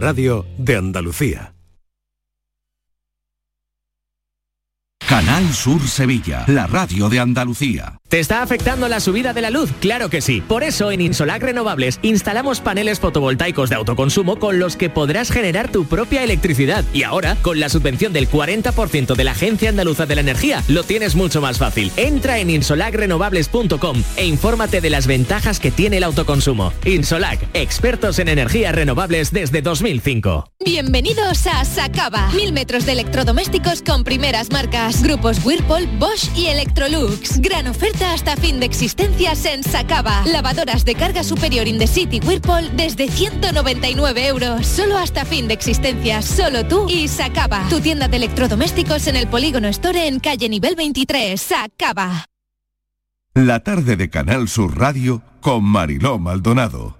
Radio de Andalucía. Canal Sur Sevilla, la radio de Andalucía. ¿Te está afectando la subida de la luz? Claro que sí. Por eso en Insolac Renovables instalamos paneles fotovoltaicos de autoconsumo con los que podrás generar tu propia electricidad. Y ahora, con la subvención del 40% de la Agencia Andaluza de la Energía, lo tienes mucho más fácil. Entra en insolacrenovables.com e infórmate de las ventajas que tiene el autoconsumo. Insolac, expertos en energías renovables desde 2005. Bienvenidos a Sacaba. Mil metros de electrodomésticos con primeras marcas. Grupos Whirlpool, Bosch y Electrolux. Gran oferta hasta fin de existencias en Sacaba. Lavadoras de carga superior in the city Whirlpool desde 199 euros. Solo hasta fin de existencias. Solo tú y Sacaba. Tu tienda de electrodomésticos en el Polígono Store en calle nivel 23. Sacaba. La tarde de Canal Sur Radio con Mariló Maldonado.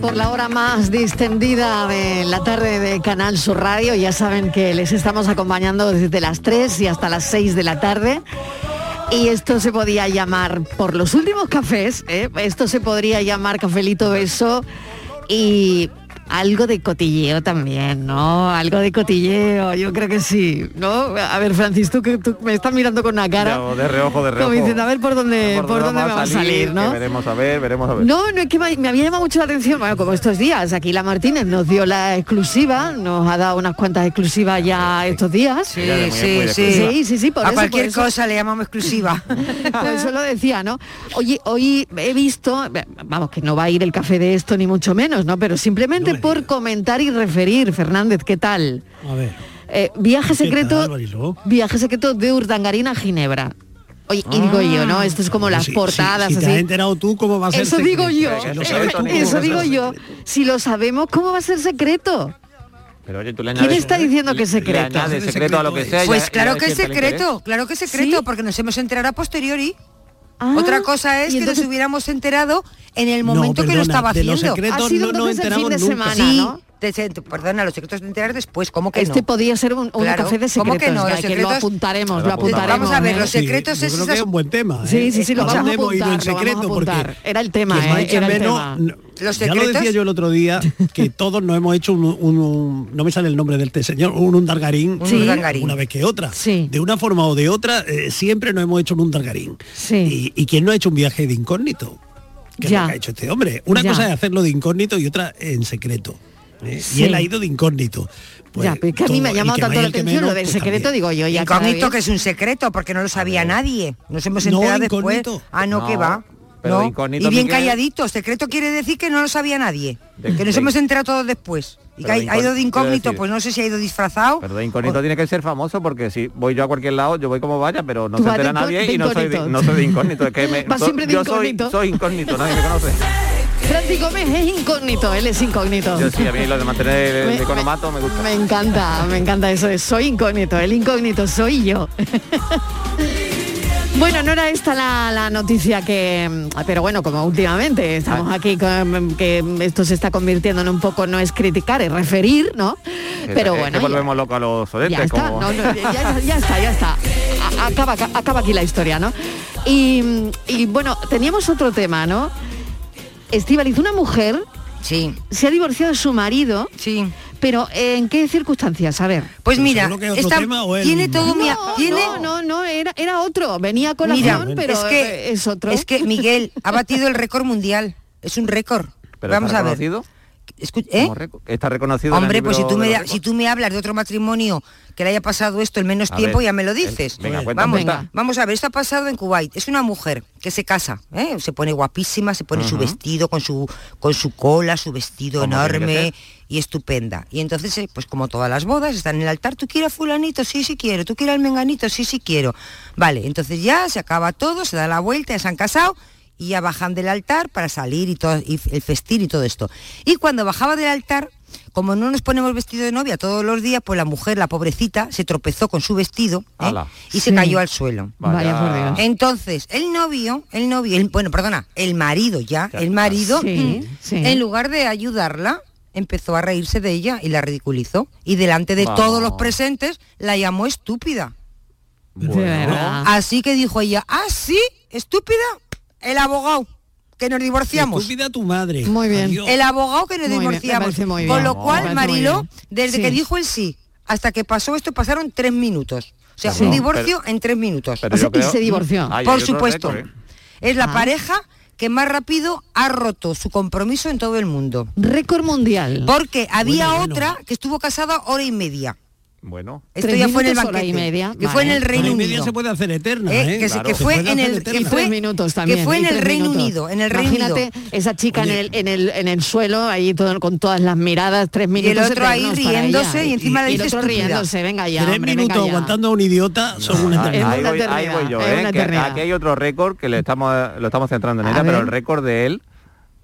Por la hora más distendida de la tarde de Canal Sur Radio. Ya saben que les estamos acompañando desde las 3 y hasta las 6 de la tarde. Y esto se podía llamar, por los últimos cafés, ¿eh? esto se podría llamar cafelito beso y algo de cotilleo también, ¿no? Algo de cotilleo, yo creo que sí, ¿no? A ver, Francis, tú que tú me estás mirando con una cara. No, de reojo, de reojo. Como diciendo, a ver por dónde, por, dónde va a salir, ¿no? veremos a ver, veremos a ver. No, no es que me, había llamado mucho la atención, bueno, como estos días, aquí la Martínez nos dio la exclusiva, nos ha dado unas cuantas exclusivas ya estos días. Sí, sí, sí. Sí, sí, sí, por a eso, cualquier por eso. cosa le llamamos exclusiva. Por eso lo decía, ¿no? Oye, hoy he visto, vamos, que no va a ir el café de esto ni mucho menos, ¿no? Pero simplemente por comentar y referir, Fernández, ¿qué tal? A ver. Eh, viaje ¿Qué secreto, tal, viaje secreto de Urdangarín a Ginebra. Oye, y digo yo, ¿no? Esto es como las Si- portadas si, si te así. has enterado tú, ¿cómo va a ser Eso digo secreto? yo, Si lo sabes tú, ¿cómo eso digo yo. Si lo sabemos, ¿cómo va a ser secreto? Pero oye, tú le ¿Quién está diciendo que es secreto? secreto a lo que sea. Pues ya- claro ya que es secreto, claro que es secreto, porque nos hemos enterado a posteriori. Otra cosa es Ah, que entonces- nos hubiéramos enterado en el momento que lo estaba de los haciendo. secretos Ha sido no nos enteramos fin de nunca. semana, Sí, ¿no? Perdona, los secretos de enterar después, ¿cómo que Este no? podía ser un, un Claro, café de ¿cómo secretos. que no? que lo apuntaremos, Lo apuntaremos. Vamos a ver, los secretos es creo que esas- es un buen tema. ¿eh? Sí, sí, sí, lo vamos a no en apuntar, lo vamos a secreto, porque apuntar. Era el tema, ¿eh? Era el menos, tema. no- Los ya lo decía yo el otro día, que todos nos hemos hecho un, un- un- no me sale el nombre del té, señor, un undargarín, Un Sí. una vez que otra. Sí. De una forma o de otra, eh, siempre nos hemos hecho un undargarín. Sí. Y, y quién no ha hecho un viaje de incógnito. ¿qué Ya. es lo que ha hecho este hombre? Una Ya. cosa es hacerlo de incógnito y otra en secreto. Sí. Y él ha ido de incógnito. Pues ya, pero es que a mí me ha llamado tanto la atención menos, lo del secreto, digo yo, ya Incógnito que es un secreto porque no lo sabía nadie. Nos hemos No, enterado después. incógnito. Ah, no, No, que va. pero No. de incógnito, y bien Miguel. calladito. Secreto quiere decir que no lo sabía nadie. De- que nos de- hemos enterado todos después. Y que ha, ido de incógnito, decir. pues no sé si ha ido disfrazado. Pero de incógnito tiene que ser famoso porque si voy yo a cualquier lado, yo voy como vaya, pero no Tú se entera nadie y no soy, de, incógnito. no soy de incógnito. Es que me, so- yo soy incógnito, nadie me conoce. Francis Gómez es incógnito, él es incógnito. Yo sí, a mí lo de mantener el, Me- el economato me gusta. Me encanta, me encanta eso de soy incógnito, el incógnito soy yo. Bueno, no era esta la, la noticia que, pero bueno, como últimamente estamos Ah. aquí, con, que esto se está convirtiendo en un poco, no es criticar, es referir, ¿no? Pero que- bueno, que volvemos locos a los oyentes. ya está, como- no, no, ya, ya- ya está, ya está. Acaba, acaba aquí la historia, ¿no? Y, y bueno, teníamos otro tema, ¿no? Estivaliz, una mujer sí. se ha divorciado de su marido, sí. pero ¿en qué circunstancias? A ver. Pues mira, esta- tiene mismo. todo mi... No, tiene, no, no, no, era, era otro. Venía a Mira, colación, pero es que, eh, es otro. Es que Miguel ha batido el récord mundial. Es un récord. Pero Vamos a ver. ¿Eh? Está reconocido. en el Hombre, pues si tú, me, si tú me hablas de otro matrimonio que le haya pasado esto en menos A tiempo, ver, ya me lo el- dices. venga, cuenta, vamos, cuenta. vamos a ver, esto ha pasado en Kuwait. Es una mujer que se casa, ¿eh? se pone guapísima, se pone su vestido con su, con su cola, su vestido enorme y estupenda. Y entonces, eh, pues como todas las bodas, están en el altar, ¿tú quieres fulanito? Sí, sí quiero. ¿Tú quieres al menganito? Sí, sí quiero. Vale, entonces ya se acaba todo, se da la vuelta, ya se han casado y ya bajan del altar para salir y todo y el festín y todo esto. Y cuando bajaba del altar, como no nos ponemos vestido de novia todos los días, pues la mujer, la pobrecita, se tropezó con su vestido ¿eh? Y se cayó al suelo. Vaya. Entonces, el novio, el novio, el- bueno, perdona, el marido ya, el marido, Sí, mm, sí. en lugar de ayudarla, empezó a reírse de ella y la ridiculizó. Y delante de todos los presentes la llamó estúpida. De verdad. Así que dijo ella, ah, sí, estúpida, el abogado, que nos divorciamos. Estúpida tu madre. Muy bien. Adiós. El abogado que nos Muy divorciamos. muy Con bien. lo cual, Marilo, desde Sí. que dijo el sí hasta que pasó esto pasaron tres minutos. O sea, Sí. un divorcio en tres minutos. Pero O sea, yo creo- y se divorció. Ay, Por supuesto. récord, ¿eh? Es la Ah. pareja que más rápido ha roto su compromiso en todo el mundo. Récord mundial. Porque había Bueno, bueno. otra que estuvo casada hora y media. Bueno. Esto Tres ya fue en el banquete. y media, Que fue en vale. el Reino y media Unido. se puede hacer eterna, Eh, ¿eh? que, Claro. que fue en el que fue, minutos también. que fue en y el Reino minutos. Unido, en el Reino Unido. Imagínate esa chica en Oye. el, en el en el suelo, ahí todo, con todas las miradas, tres minutos. otro ahí eternos para riéndose y encima le y el dice otro riéndose, venga ya, Tres hombre, minutos venga ya. aguantando a un idiota son una Es Ahí, eternidad. una voy, ahí voy yo, ¿eh? que aquí hay otro récord que le estamos, lo estamos centrando en ella, pero el récord de él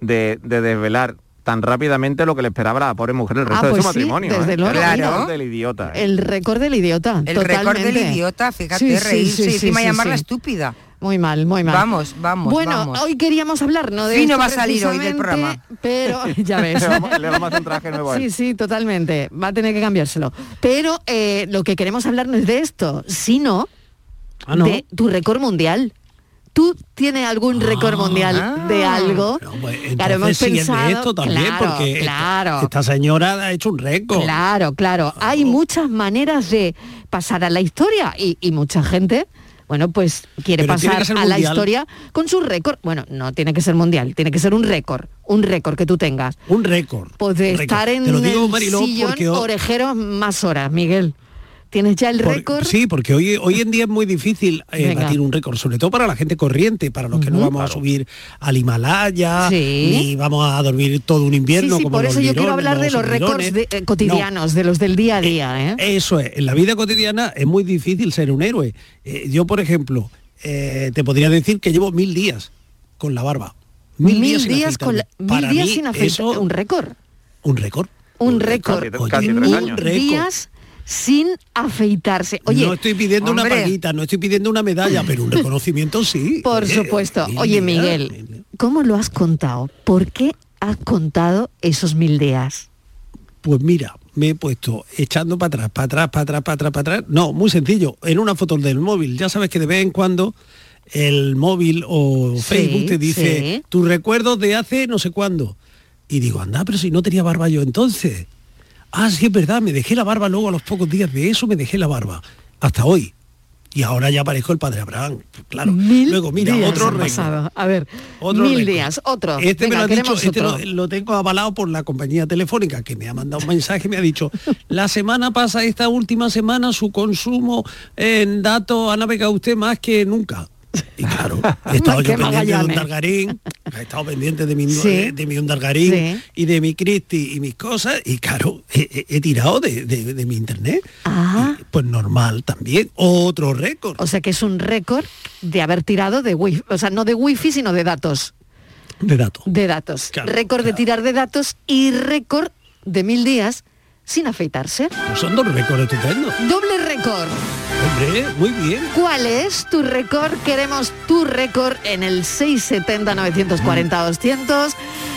de, de desvelar tan rápidamente lo que le esperaba a la pobre mujer el resto Ah, de su sí, matrimonio. desde ¿eh? luego, El Claro. récord del idiota. ¿eh? El récord del idiota. El récord del idiota, fíjate, Sí, sí, reírse sí, y sí, encima sí, llamarla sí. estúpida. Muy mal, muy mal. Vamos, vamos, Bueno, vamos. hoy queríamos hablar, ¿no? De Fino esto va a salir hoy del programa. Pero, ya ves. Le vamos, le vamos a hacer un traje nuevo. Sí, sí, totalmente. Va a tener que cambiárselo. Pero eh, lo que queremos hablar no es de esto, sino Ah, ¿no? de tu récord mundial. ¿Tú tienes algún récord mundial de algo? No, pues, claro, hemos pensado, esto también, claro, porque esta- claro. esta, señora ha hecho un récord. Claro, claro. Hay muchas maneras de pasar a la historia y, y mucha gente, bueno, pues quiere Pero pasar a la historia con su récord. Bueno, no tiene que ser mundial, tiene que ser un récord, un récord que tú tengas. Un récord. Pues de un récord. estar en Te lo digo, el Mariló, sillón porque orejeros más horas, Miguel. ¿Tienes ya el récord? Sí, porque hoy, hoy en día es muy difícil eh, batir un récord, sobre todo para la gente corriente, para los que no vamos a subir al Himalaya, Sí. ni vamos a dormir todo un invierno. sí, como por los eso yo quiero hablar de los récords de- eh, cotidianos, de los del día a día. ¿eh? Eso es, en la vida cotidiana es muy difícil ser un héroe. Eh, yo, por ejemplo, eh, te podría decir que llevo mil días con la barba. Mil, días, sin con la- mil Para días mí sin afeitar. Un récord. Un récord. Un récord. Casi, Oye, casi tres Mil años. días sin afeitarse. Oye, no estoy pidiendo una paguita, no estoy pidiendo una medalla, pero un reconocimiento sí. Por Oye, supuesto. Oye, Miguel, ¿cómo lo has contado? ¿Por qué has contado esos mil días? Pues mira, me he puesto echando para atrás, para atrás, para atrás, para atrás, para atrás. No, muy sencillo, en una foto del móvil. Ya sabes que de vez en cuando el móvil o Sí, Facebook te dice sí. tus recuerdos de hace no sé cuándo. Y digo, anda, pero si no tenía barba yo entonces. Ah, sí, es verdad, me dejé la barba luego a los pocos días de eso, me dejé la barba. Hasta hoy. Y ahora ya parezco el padre Abraham. Claro. Mil Luego, mira, días otro récord. A ver, Otro mil récord. días, otro. Este me lo ha dicho, este lo, lo tengo avalado por la compañía telefónica que me ha mandado un mensaje, me ha dicho, la semana pasada, esta última semana, su consumo en datos ha navegado usted más que nunca. Y claro, he estado yo pendiente de un. Dargarín, he estado pendiente de mi, Sí. de, mi un Dargarín Sí. y de mi Cristi y mis cosas, y claro, he, tirado de, de- de mi internet. Y, pues normal también, otro récord. O sea que es un récord de haber tirado de wifi, o sea, no de wifi, sino de datos. De datos. De datos. récord de tirar de datos y récord de mil días sin afeitarse. Pues son dos récords estupendos. Doble récord. Hombre, muy bien. ¿Cuál es tu récord? Queremos tu récord en el 670-940-200,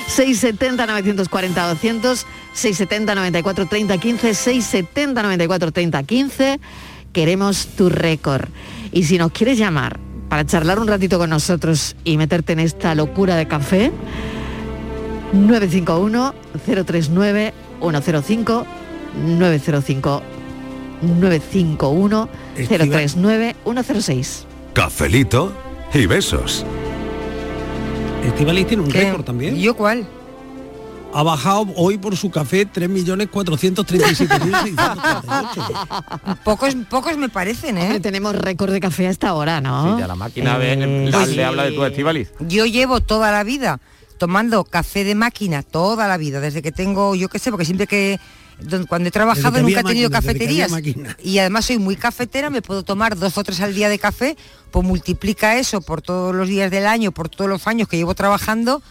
670-940-200, 670-94-30-15, 670-94-30-15. Queremos tu récord. Y si nos quieres llamar para charlar un ratito con nosotros y meterte en esta locura de café, 951-039-105, 905 951 039 106. Cafelito y besos. Estivaliz tiene un récord también. ¿Yo cuál? Ha bajado hoy por su café 3.437.638. Pocos, pocos me parecen, ¿eh? tenemos récord de café hasta ahora, ¿no? Sí, ya la máquina ve- Eh, le, sí. le habla de tu Estivaliz. Yo llevo toda la vida tomando café de máquina, toda la vida, desde que tengo, yo qué sé, porque siempre que cuando he trabajado nunca he tenido máquinas, cafeterías. y además soy muy cafetera, me puedo tomar dos o tres al día de café, pues multiplica eso por todos los días del año, por todos los años que llevo trabajando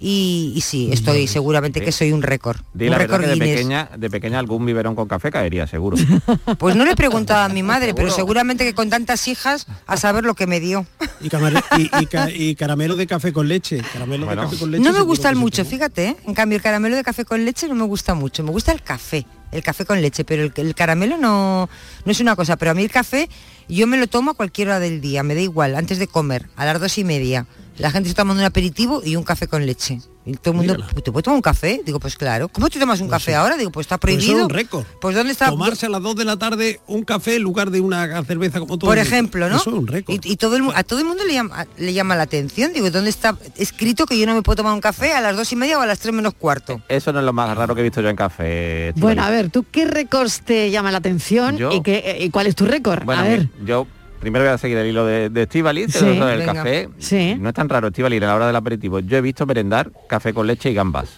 y, y sí, estoy seguramente que soy un récord. Di un la verdad récord que de pequeña, de pequeña algún biberón con café caería, seguro. Pues no le he preguntado a mi madre, pero seguramente que con tantas hijas a saber lo que me dio. Y, camare- y- y ca- y caramelo de café con leche. Caramelo de café con leche. No me se mucho, fíjate, ¿eh? en cambio el caramelo de café con leche no me gusta mucho, me gusta el café, el café con leche, pero el, el caramelo no, no es una cosa, pero a mí el café yo me lo tomo a cualquier hora del día, me da igual, antes de comer, a las dos y media. La gente está tomando un aperitivo y un café con leche. Y todo el mundo, ¿te puedes tomar un café? Digo, pues claro. ¿Cómo te tomas un café ahora? Digo, pues está Pues eso es prohibido. un récord. Pues ¿dónde está? Tomarse a las 2 de la tarde un café en lugar de una cerveza como todo. Por el ejemplo, ¿no? Eso es un récord. Y, y todo el, a todo el mundo le llama, le llama la atención. Digo, ¿dónde está escrito que yo no me puedo tomar un café a las dos y media o a las tres menos cuarto? Eso no es lo más raro que he visto yo en café. Bueno, a ver, ¿tú qué récords te llama la atención Yo- y, qué, y cuál es tu récord? Bueno, a ver. mi- yo primero voy a seguir el hilo de, de Estíbaliz, Sí. el Venga. café. Sí. No es tan raro, Estíbaliz, a la hora del aperitivo. Yo he visto merendar café con leche y gambas.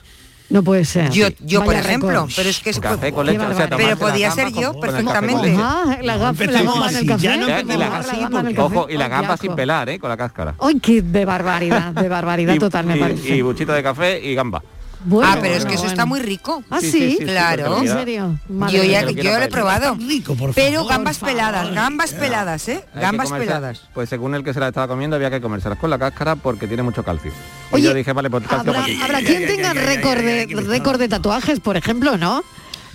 No puede ser. Yo, yo por ejemplo, pero es que es Café con leche, o sea, barbaridad. Pero podía ser yo perfectamente. Ah, la gamba en el café. Ya, y la, La gamba ojo, y la sin pelar, ¿eh? Con la cáscara. Ay, qué de barbaridad, de barbaridad Y- total me y- parece. Y buchito de café y gamba. Bueno, ah, pero es que bueno, eso está muy rico. Ah, Sí, claro. ¿En serio? Madre Yo ya yo lo he probado. Rico, por Pero favor. gambas favor. peladas, gambas peladas, ¿eh? Hay Gambas peladas. Pues según el que se la estaba comiendo había que comérselas con la cáscara porque tiene mucho calcio. y Oye, yo dije, vale, pues calcio ¿Habrá, para ti. habrá quien tenga récord de, récord de tatuajes, por ejemplo, no?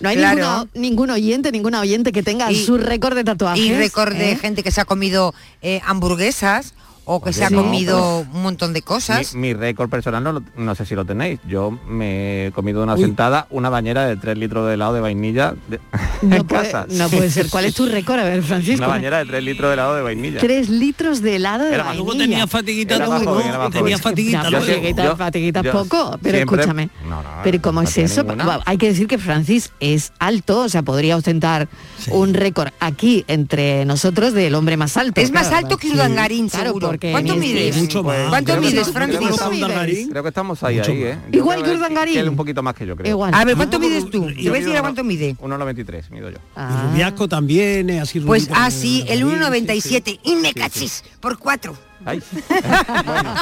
No hay Claro. ninguno- ningún oyente, ninguna oyente que tenga Y- su récord de tatuajes. Y récord de ¿eh? gente que se ha comido eh, hamburguesas o que Oye, se ha no, comido un montón de cosas. Mi, mi récord personal no, no sé si lo tenéis. Yo me he comido una Uy. sentada una bañera de 3 litros de helado de vainilla de- No en puede, casa. no puede ser. ¿Cuál es tu récord? A ver, Francisco. Una bañera de 3 litros de helado de vainilla. Tres litros de helado de Era más- vainilla. Luego tenía fatiguita Era más joven, era más tenía fatiguita. Yo- yo- fatiguitas yo poco, pero siempre- escúchame. No, no, pero ¿cómo no es eso? ninguna. Hay que decir que Francis es alto, o sea, podría ostentar un récord aquí entre nosotros del hombre más alto. Es más claro, alto que sí. Urdangarín, Claro, seguro. Porque ¿Cuánto mides? Mucho más. ¿Cuánto Creo que mides, Francis? creo que estamos ahí, ahí. ¿eh? Igual que Urdangarín. un poquito más que yo, creo. Igual. A ver, ¿cuánto mides tú? Te voy a decir mido a cuánto mide. 1,93 mido yo. Ah. Y Rubiasco también es así Pues así, el también, 1,97. Y me cachis, por cuatro. Ay. Bueno,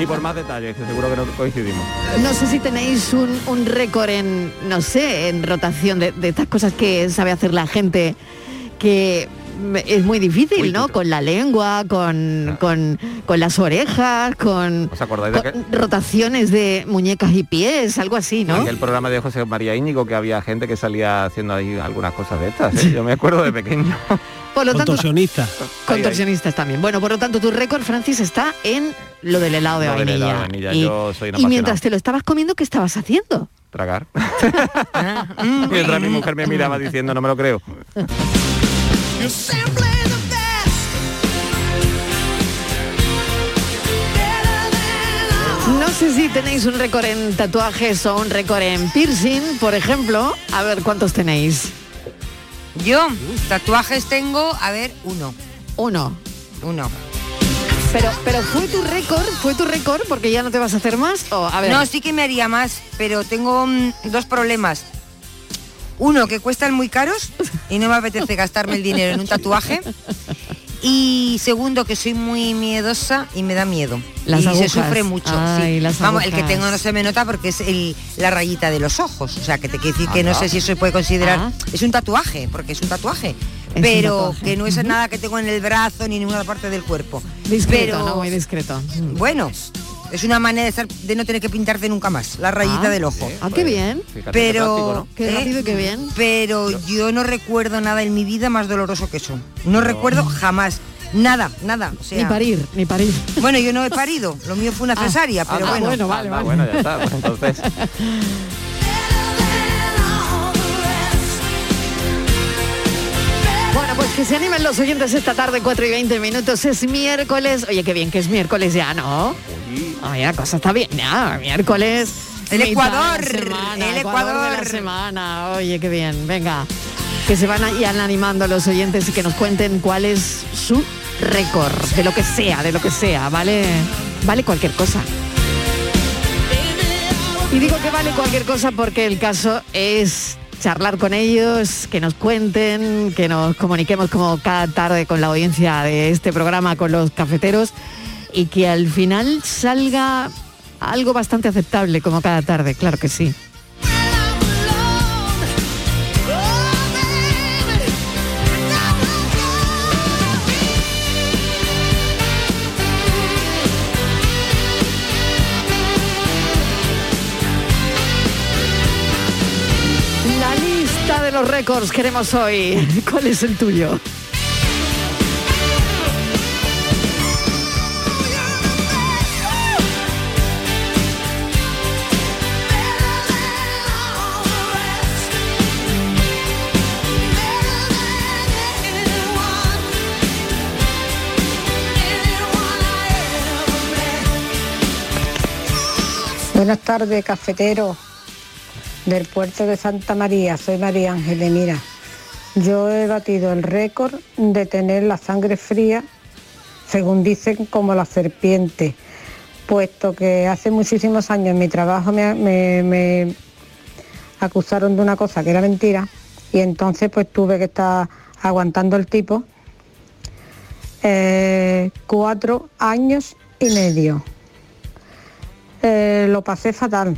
y por más detalles, que seguro que no coincidimos. No sé si tenéis un, un récord en, no sé, en rotación de, de estas cosas que sabe hacer la gente que es muy difícil, ¿no? Con la lengua, con, Ah. con, con las orejas, con, ¿Os acordáis de con aquel, rotaciones de muñecas y pies, algo así, ¿no? aquel programa de José María Íñigo que había gente que salía haciendo ahí algunas cosas de estas? ¿eh? Yo me acuerdo de pequeño. Por lo tanto, Contorsionista. contorsionistas también. Bueno, por lo tanto, tu récord, Francis, está en lo del helado de del vainilla. helado de vainilla, Y, yo soy un y mientras te lo estabas comiendo, ¿qué estabas haciendo? Tragar. Mientras mi mujer me miraba diciendo, no me lo creo. No sé si tenéis un récord en tatuajes o un récord en piercing, por ejemplo. A ver, ¿cuántos tenéis? Yo, tatuajes tengo, a ver, uno. Uno. Uno. Pero, pero fue tu récord, fue tu récord, porque ya no te vas a hacer más. O, a ver. No, sí que me haría más, pero tengo mm, dos problemas. Uno, que cuestan muy caros y no me apetece gastarme el dinero en un tatuaje. Y segundo, que soy muy miedosa y me da miedo. Las y agujas. se sufre mucho. Ay, sí. las Vamos, el que tengo no se me nota porque es el- la rayita de los ojos. O sea, que te quiere decir que no sé si eso se puede considerar. Ah. Es un tatuaje, porque es un tatuaje. pero que no es nada que tengo en el brazo ni en ninguna parte del cuerpo. Discreto, pero, ¿no? Muy discreto. Bueno, es una manera de, no tener que pintarte nunca más, la rayita Ah. del ojo. Ah, qué bien. Fíjate qué Pero práctico, ¿no? Qué rápido y qué bien. Pero yo no recuerdo nada en mi vida más doloroso que eso. No recuerdo jamás. Nada, nada. O sea, Ni parir, ni parir. Bueno, yo no he parido. Lo mío fue una Ah. cesárea, pero Ah, bueno. bueno, vale, Ah, vale. bueno, ya está. pues entonces, Bueno, pues que se animen los oyentes esta tarde, 4 y 20 minutos. Es miércoles. Oye, qué bien que es miércoles ya, ¿no? La cosa está bien. Ya, miércoles. El Ecuador, semana, el de la Ecuador. semana. Oye, qué bien. Venga. Que se van ya animando los oyentes y que nos cuenten cuál es su récord. De lo que sea, de lo que sea. Vale, vale cualquier cosa. Y digo que vale cualquier cosa porque el caso es charlar con ellos, que nos cuenten, que nos comuniquemos como cada tarde con la audiencia de este programa, con los cafeteros, y que al final salga algo bastante aceptable como cada tarde, claro que sí. La lista de los récords queremos hoy. ¿Cuál es el tuyo? Buenas tardes, cafetero del puerto de Santa María. Soy María Ángeles. Mira, yo he batido el récord de tener la sangre fría, según dicen, como la serpiente, puesto que hace muchísimos años en mi trabajo me, acusaron de una cosa que era mentira y entonces pues tuve que estar aguantando el tipo eh, cuatro años y medio. Eh, lo pasé fatal.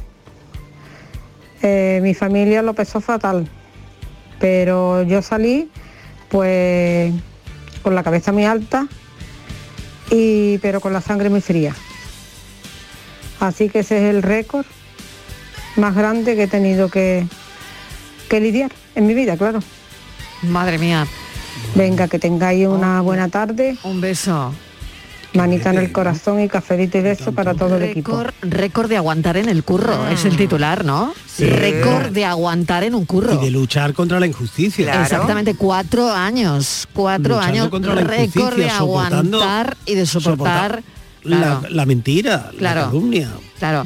Eh, mi familia lo pasó fatal. Pero yo salí pues con la cabeza muy alta y pero con la sangre muy fría. Así que ese es el récord más grande que he tenido que, que lidiar en mi vida, claro. Madre mía. Venga, que tengáis una buena tarde. Un beso. Manita en el corazón y cafelito y beso para todo el equipo. Récord, récord de aguantar en el curro, es el titular, ¿no? Sí. Récord de aguantar en un curro. Y de luchar contra la injusticia. Exactamente, cuatro años. Cuatro Luchando años. contra la Récord de aguantar y de soportar. La, claro, la mentira, Claro. la calumnia. claro.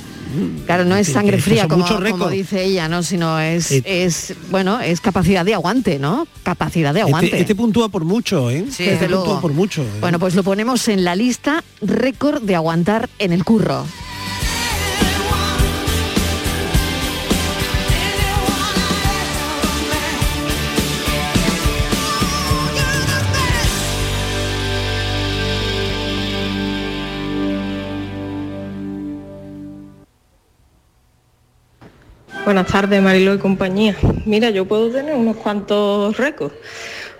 Claro, no es sangre fría como, como dice ella, ¿no? Sino es, Eh, es, bueno, es capacidad de aguante, ¿no? Capacidad de aguante. Este, este puntúa por mucho, ¿eh? Sí, este desde puntúa por mucho. ¿eh? Bueno, pues lo ponemos en la lista récord de aguantar en el curro. Buenas tardes, Marilo y compañía. Mira, yo puedo tener unos cuantos récords.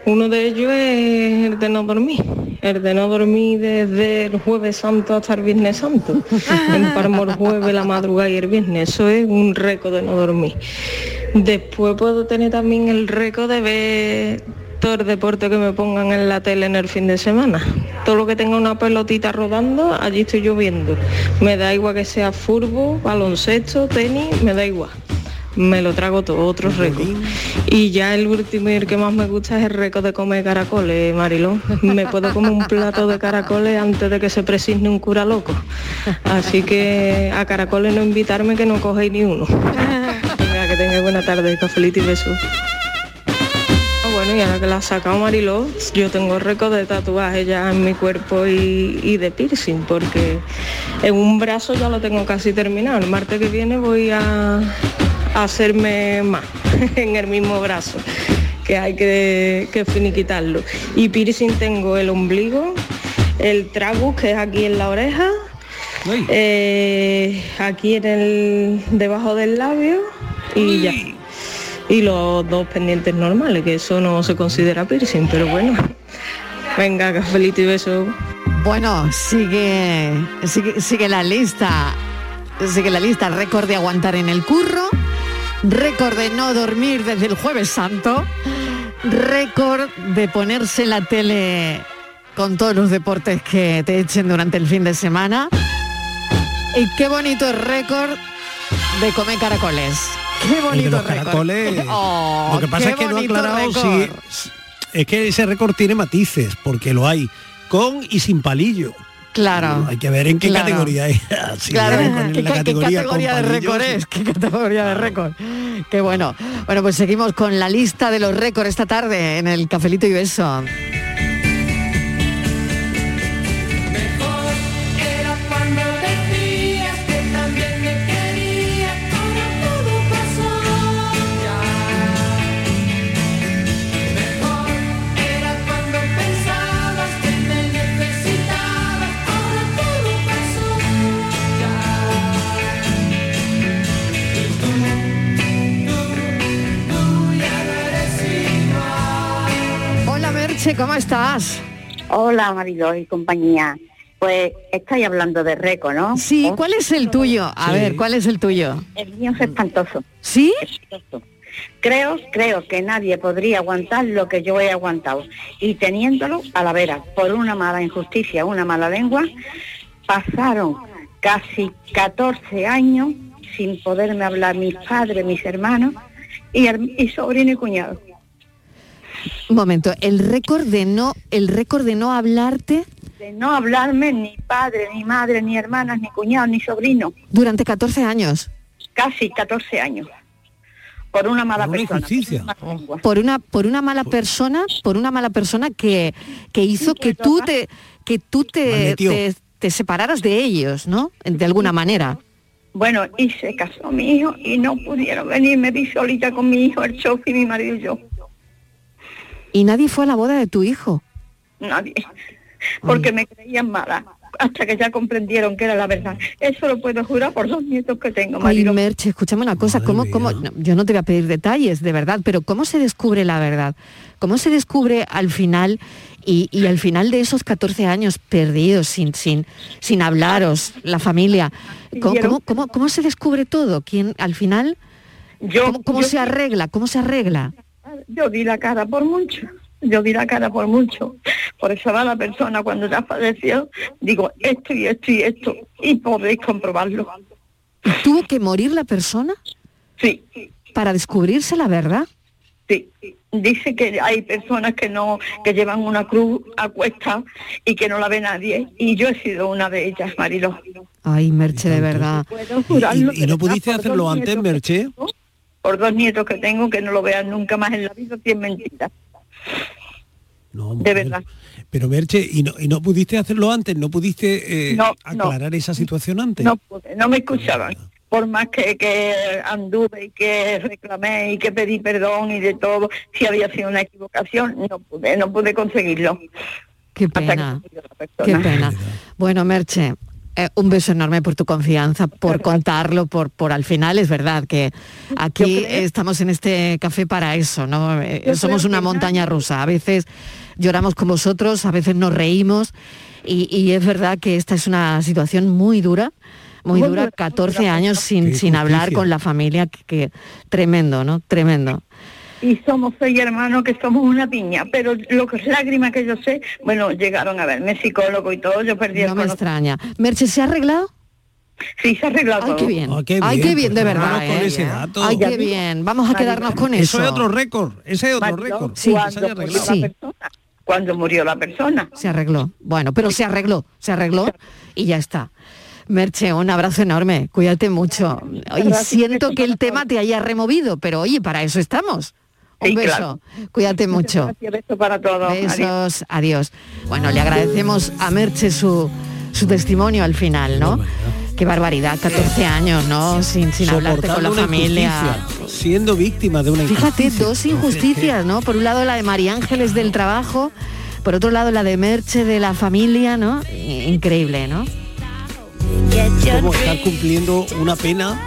Uno de ellos es el de no dormir. El de no dormir desde el jueves santo hasta el viernes santo. Empalmo el jueves, la madrugada y el viernes. Eso es un récord de no dormir. Después puedo tener también el récord de ver todo el deporte que me pongan en la tele en el fin de semana. Todo lo que tenga una pelotita rodando, allí estoy yo viendo. Me da igual que sea fútbol, baloncesto, tenis, me da igual. Me lo trago todo, otro récord. Y ya el último y el que más me gusta es el récord de comer caracoles, Marilón. Me puedo comer un plato de caracoles antes de que se presigne un cura loco. Así que a caracoles no invitarme que no cogéis ni uno. Venga, que tengáis buena tarde, cafelito y besos. Ah, Bueno, y ahora que la ha sacado Mariló, yo tengo récord de tatuajes ya en mi cuerpo y, y de piercing, porque en un brazo ya lo tengo casi terminado. El martes que viene voy a hacerme más en el mismo brazo, que hay que, que finiquitarlo. Y piercing tengo el ombligo, el tragus, que es aquí en la oreja, eh, aquí en el debajo del labio y ya y los dos pendientes normales, que eso no se considera piercing, pero bueno. Venga, cafelito y beso. Bueno, sigue, sigue, sigue la lista. Sigue la lista. Récord de aguantar en el curro. Récord de no dormir desde el jueves santo. Récord de ponerse la tele con todos los deportes que te echen durante el fin de semana. Y qué bonito récord de comer caracoles. Qué bonito los récord. caracoles. Oh, Lo que pasa es que no ha bonito aclarado si es que ese récord tiene matices, porque lo hay con y sin palillo. Claro. Hay que ver en qué Claro. categoría es. Claro, con ¿qué, la qué categoría, categoría de récord es? ¿Qué categoría de récord? Qué bueno. Bueno, pues seguimos con la lista de los récords esta tarde en el Cafelito y Beso. ¿Cómo estás? Hola, marido y compañía. Pues estáis hablando de récord, ¿no? Sí, ¿cuál es el tuyo? A ver, ¿cuál es el tuyo? El mío es espantoso. ¿Sí? Espantoso. Creo, creo que nadie podría aguantar lo que yo he aguantado. Y teniéndolo a la vera, por una mala injusticia, una mala lengua, pasaron casi 14 años sin poderme hablar mis padres, mis hermanos y, her- y sobrino y cuñado. Un momento, el récord de no, el récord de no hablarte De no hablarme ni padre, ni madre, ni hermanas, ni cuñados, ni sobrinos. durante 14 años. Casi 14 años. Por una mala persona. Por una, por una mala persona, por una mala persona que, que hizo que tú te, que tú te, te, te separaras de ellos, ¿no? De alguna manera. Bueno, y se casó mi hijo y no pudieron venir, me vi solita con mi hijo, el chofer, mi marido y yo. Y nadie fue a la boda de tu hijo. Nadie. Porque me creían mala. Hasta que ya comprendieron que era la verdad. Eso lo puedo jurar por dos nietos que tengo, Ay, marido. Merche, escúchame una cosa, ¿cómo, cómo, no, yo no te voy a pedir detalles, de verdad, pero ¿cómo se descubre la verdad? ¿Cómo se descubre al final y, y al final de esos 14 años perdidos, sin, sin, sin hablaros, la familia? ¿Cómo, cómo, cómo- cómo se descubre todo? ¿Quién al final? ¿Cómo, cómo yo- se arregla? ¿Cómo se arregla? Yo di la cara por mucho. Yo di la cara por mucho. Por eso va la persona cuando ya falleció, digo esto y esto y esto. Y podéis comprobarlo. ¿Tuvo que morir la persona? Sí. Para descubrirse la verdad. Sí, dice que hay personas que no, que llevan una cruz a cuesta y que no la ve nadie. Y yo he sido una de ellas, Marilo. Ay, Merche, de verdad. ¿Y no pudiste hacerlo antes, Merche? Por dos nietos que tengo que no lo vean nunca más en la vida, si es mentira. de verdad. Pero Merche, ¿y no, ¿y no pudiste hacerlo antes? ¿No pudiste eh, No, no. aclarar esa situación antes? No pude, no me escuchaban. Por más que, que anduve y que reclamé y que pedí perdón y de todo, si había sido una equivocación, no pude, no pude conseguirlo. Qué pena. Qué pena. Bueno, Merche, eh, un beso enorme por tu confianza, por contarlo, por, por al final es verdad que aquí estamos en este café para eso, ¿no? Eh, Somos una montaña rusa. A veces lloramos con vosotros, a veces nos reímos y, y es verdad que esta es una situación muy dura. Muy dura, dura, 14 años sin, sin hablar con la familia, que, que tremendo, ¿no? Tremendo. Y somos seis hermanos que somos una piña, pero lo que es lágrimas que yo sé, bueno, llegaron a verme psicólogo y todo, yo perdí el No me extraña. Merche, ¿se ha arreglado? Sí, se arregló Ay, todo. qué bien. Ah, qué Ay, bien, qué bien, de pues verdad. con ¿eh? ese dato. Ay, qué bien. Vamos a quedarnos con eso. Eso es otro récord, ese es otro récord. Sí, cuando arreglado. Sí. Cuando murió la persona. Se arregló. Bueno, pero se arregló, se arregló y ya está. Merche, un abrazo enorme. Cuídate mucho. Oye, siento que el tema te haya removido, pero oye, para eso estamos. Un Sí, beso. claro. Cuídate mucho. Gracias, beso para todos. Adiós. Besos, adiós. Bueno, le agradecemos a Merche su, su testimonio al final, ¿no? Qué barbaridad, 14 años, ¿no? Sin, sin hablarte con la familia. Siendo víctima de una Fíjate, dos injusticias, ¿no? Por un lado la de María Ángeles del trabajo, por otro lado la de Merche de la familia, ¿no? Increíble, ¿no? Es como estar cumpliendo una pena,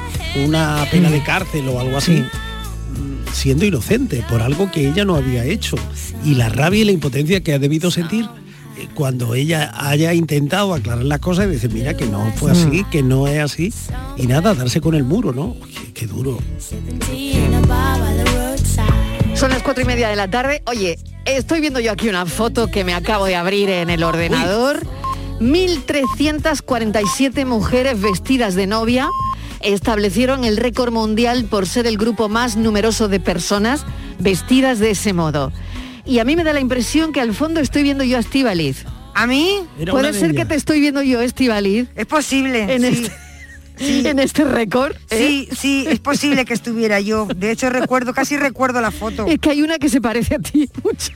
una pena de cárcel o algo así, siendo inocente por algo que ella no había hecho. Y la rabia y la impotencia que ha debido sentir eh, cuando ella haya intentado aclarar las cosas y decir, mira que no fue así, que no es así. Y nada, darse con el muro, ¿no? Qué, qué duro. Son las cuatro y media de la tarde. Oye, estoy viendo yo aquí una foto que me acabo de abrir en el ordenador. 1.347 mujeres vestidas de novia establecieron el récord mundial por ser el grupo más numeroso de personas vestidas de ese modo. Y a mí me da la impresión que al fondo estoy viendo yo a Estivaliz. ¿A mí? Era ¿Puede ser que te estoy viendo yo, Estivaliz? Es posible. En sí. este, en este récord. ¿eh? Sí, sí, es posible que estuviera yo. De hecho, recuerdo, casi recuerdo la foto. Es que hay una que se parece a ti mucho.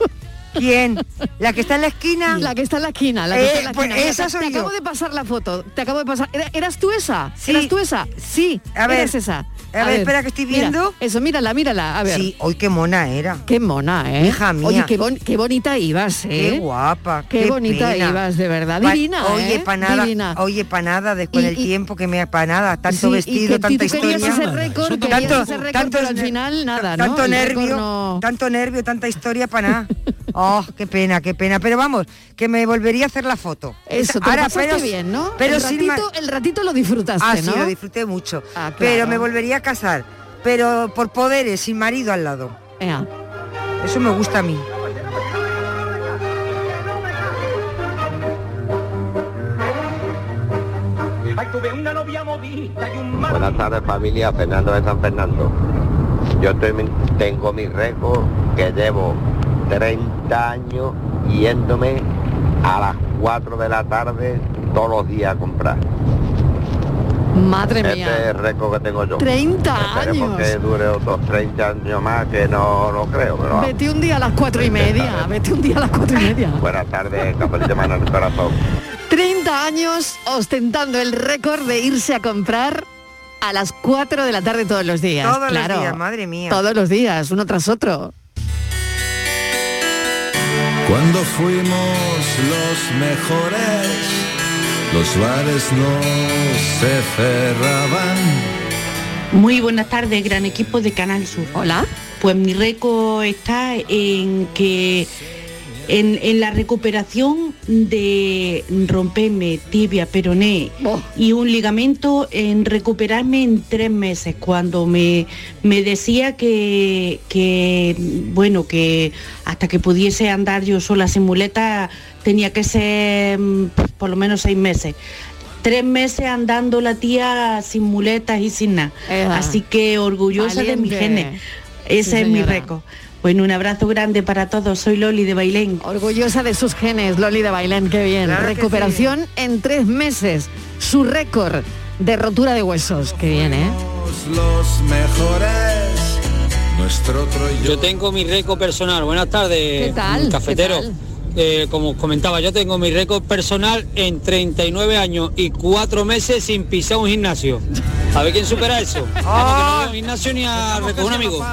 ¿Quién? ¿La que está en la esquina? La que está en la esquina, la que Eh, está en la pues esquina. Mira, esa te- soy te yo. acabo de pasar la foto. Te acabo de pasar. ¿Era- ¿Eras tú esa? Sí. ¿Eras tú esa? Sí. A ver. eras esa. A ver, espera, que estoy mira, viendo. eso, mírala, mírala. A ver. Sí, hoy qué mona era. Qué mona, ¿eh? Hija mía. Oye, qué, bon- qué bonita ibas, ¿eh? Qué guapa. Qué, bonita pena. ibas, de verdad. Pa- Divina, Oye, ¿eh? nada, Divina. oye, nada, después Y- del y- tiempo que me pa' nada, tanto Sí, vestido, tanta historia. ese récord, tanto- ese récord, tanto- pero al final nada, ¿no? Tanto nervio, no- tanto nervio, tanta historia para nada. Oh, qué pena, qué pena. Pero vamos, que me volvería a hacer la foto. Eso, te lo pasaste bien, ¿no? Pero el, ratito, el ratito lo disfrutaste, Ah, sí, lo disfruté mucho. Ah, claro. Pero me volvería a casar. Pero por poderes, sin marido al lado. Ea. Eso me gusta a mí. Buenas tardes familia, Fernando de San Fernando. Yo estoy- tengo mi récord que llevo 30 años yéndome a las 4 de la tarde todos los días a comprar. Madre Este mía. es el récord que tengo yo. 30 Esperemos años. que dure otros 30 años más, que no lo creo, pero. Vete un día a las cuatro y media. Vete un día a las cuatro y media. Buenas tardes, cafelito de mano en el corazón. 30 años ostentando el récord de irse a comprar a las 4 de la tarde todos los días. Todos los claro. días, madre mía. Todos los días, uno tras otro. Cuando fuimos los mejores, los bares no se cerraban. Muy buenas tardes, gran equipo de Canal Sur. Hola. Pues mi récord está en que en, en la recuperación de romperme tibia, peroné Oh. y un ligamento, en recuperarme en tres meses, cuando me, me decía que, que, bueno, que hasta que pudiese andar yo sola sin muleta tenía que ser mm, por lo menos seis meses. Tres meses andando la tía sin muletas y sin nada. Así que orgullosa de mi genes. Ese Sí, es mi récord. Bueno, un abrazo grande para todos. Soy Loli de Bailén. Orgullosa de sus genes, Loli de Bailén, qué bien. Claro Recuperación en tres meses. Su récord de rotura de huesos. Qué bien, ¿eh? Los mejores, nuestro otro yo. Yo tengo mi récord personal. Buenas tardes, ¿Qué tal? cafetero. ¿Qué tal? Eh, como os comentaba, yo tengo mi récord personal en 39 años y 4 meses sin pisar un gimnasio. A ver quién supera eso. No gimnasio ni a recoger un amigo.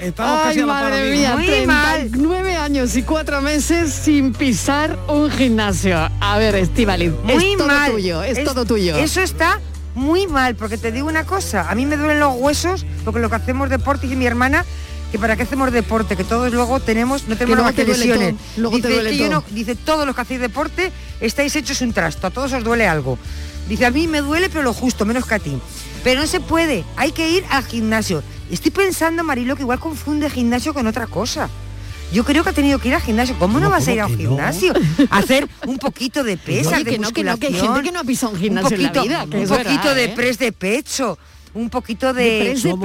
Estamos Ay, casi a la par, madre amigo. mía, Muy 39 años y cuatro meses sin pisar un gimnasio. A ver, Estivali, Muy es todo mal. tuyo, es, todo tuyo. Eso está muy mal, porque te digo una cosa, a mí me duelen los huesos, porque lo que hacemos deporte y mi hermana, que para qué hacemos deporte, que todos luego tenemos, no tenemos más que lesiones. todo, dice, que yo no- todos los que hacéis deporte estáis hechos un trasto, a todos os duele algo. Dice, a mí me duele, pero lo justo, menos que a ti. Pero no se puede, hay que ir al gimnasio. Estoy pensando, Marilo, que igual confunde gimnasio con otra cosa. Yo creo que ha tenido que ir al gimnasio. ¿Cómo no, vas a ir a un gimnasio? A hacer un poquito de pesas, Oye, de que no, que no, que hay musculación, gente que no ha pisado un gimnasio en la poquito, vida, que un es poquito verdad, de ¿eh? press de pecho, un poquito de, De peso.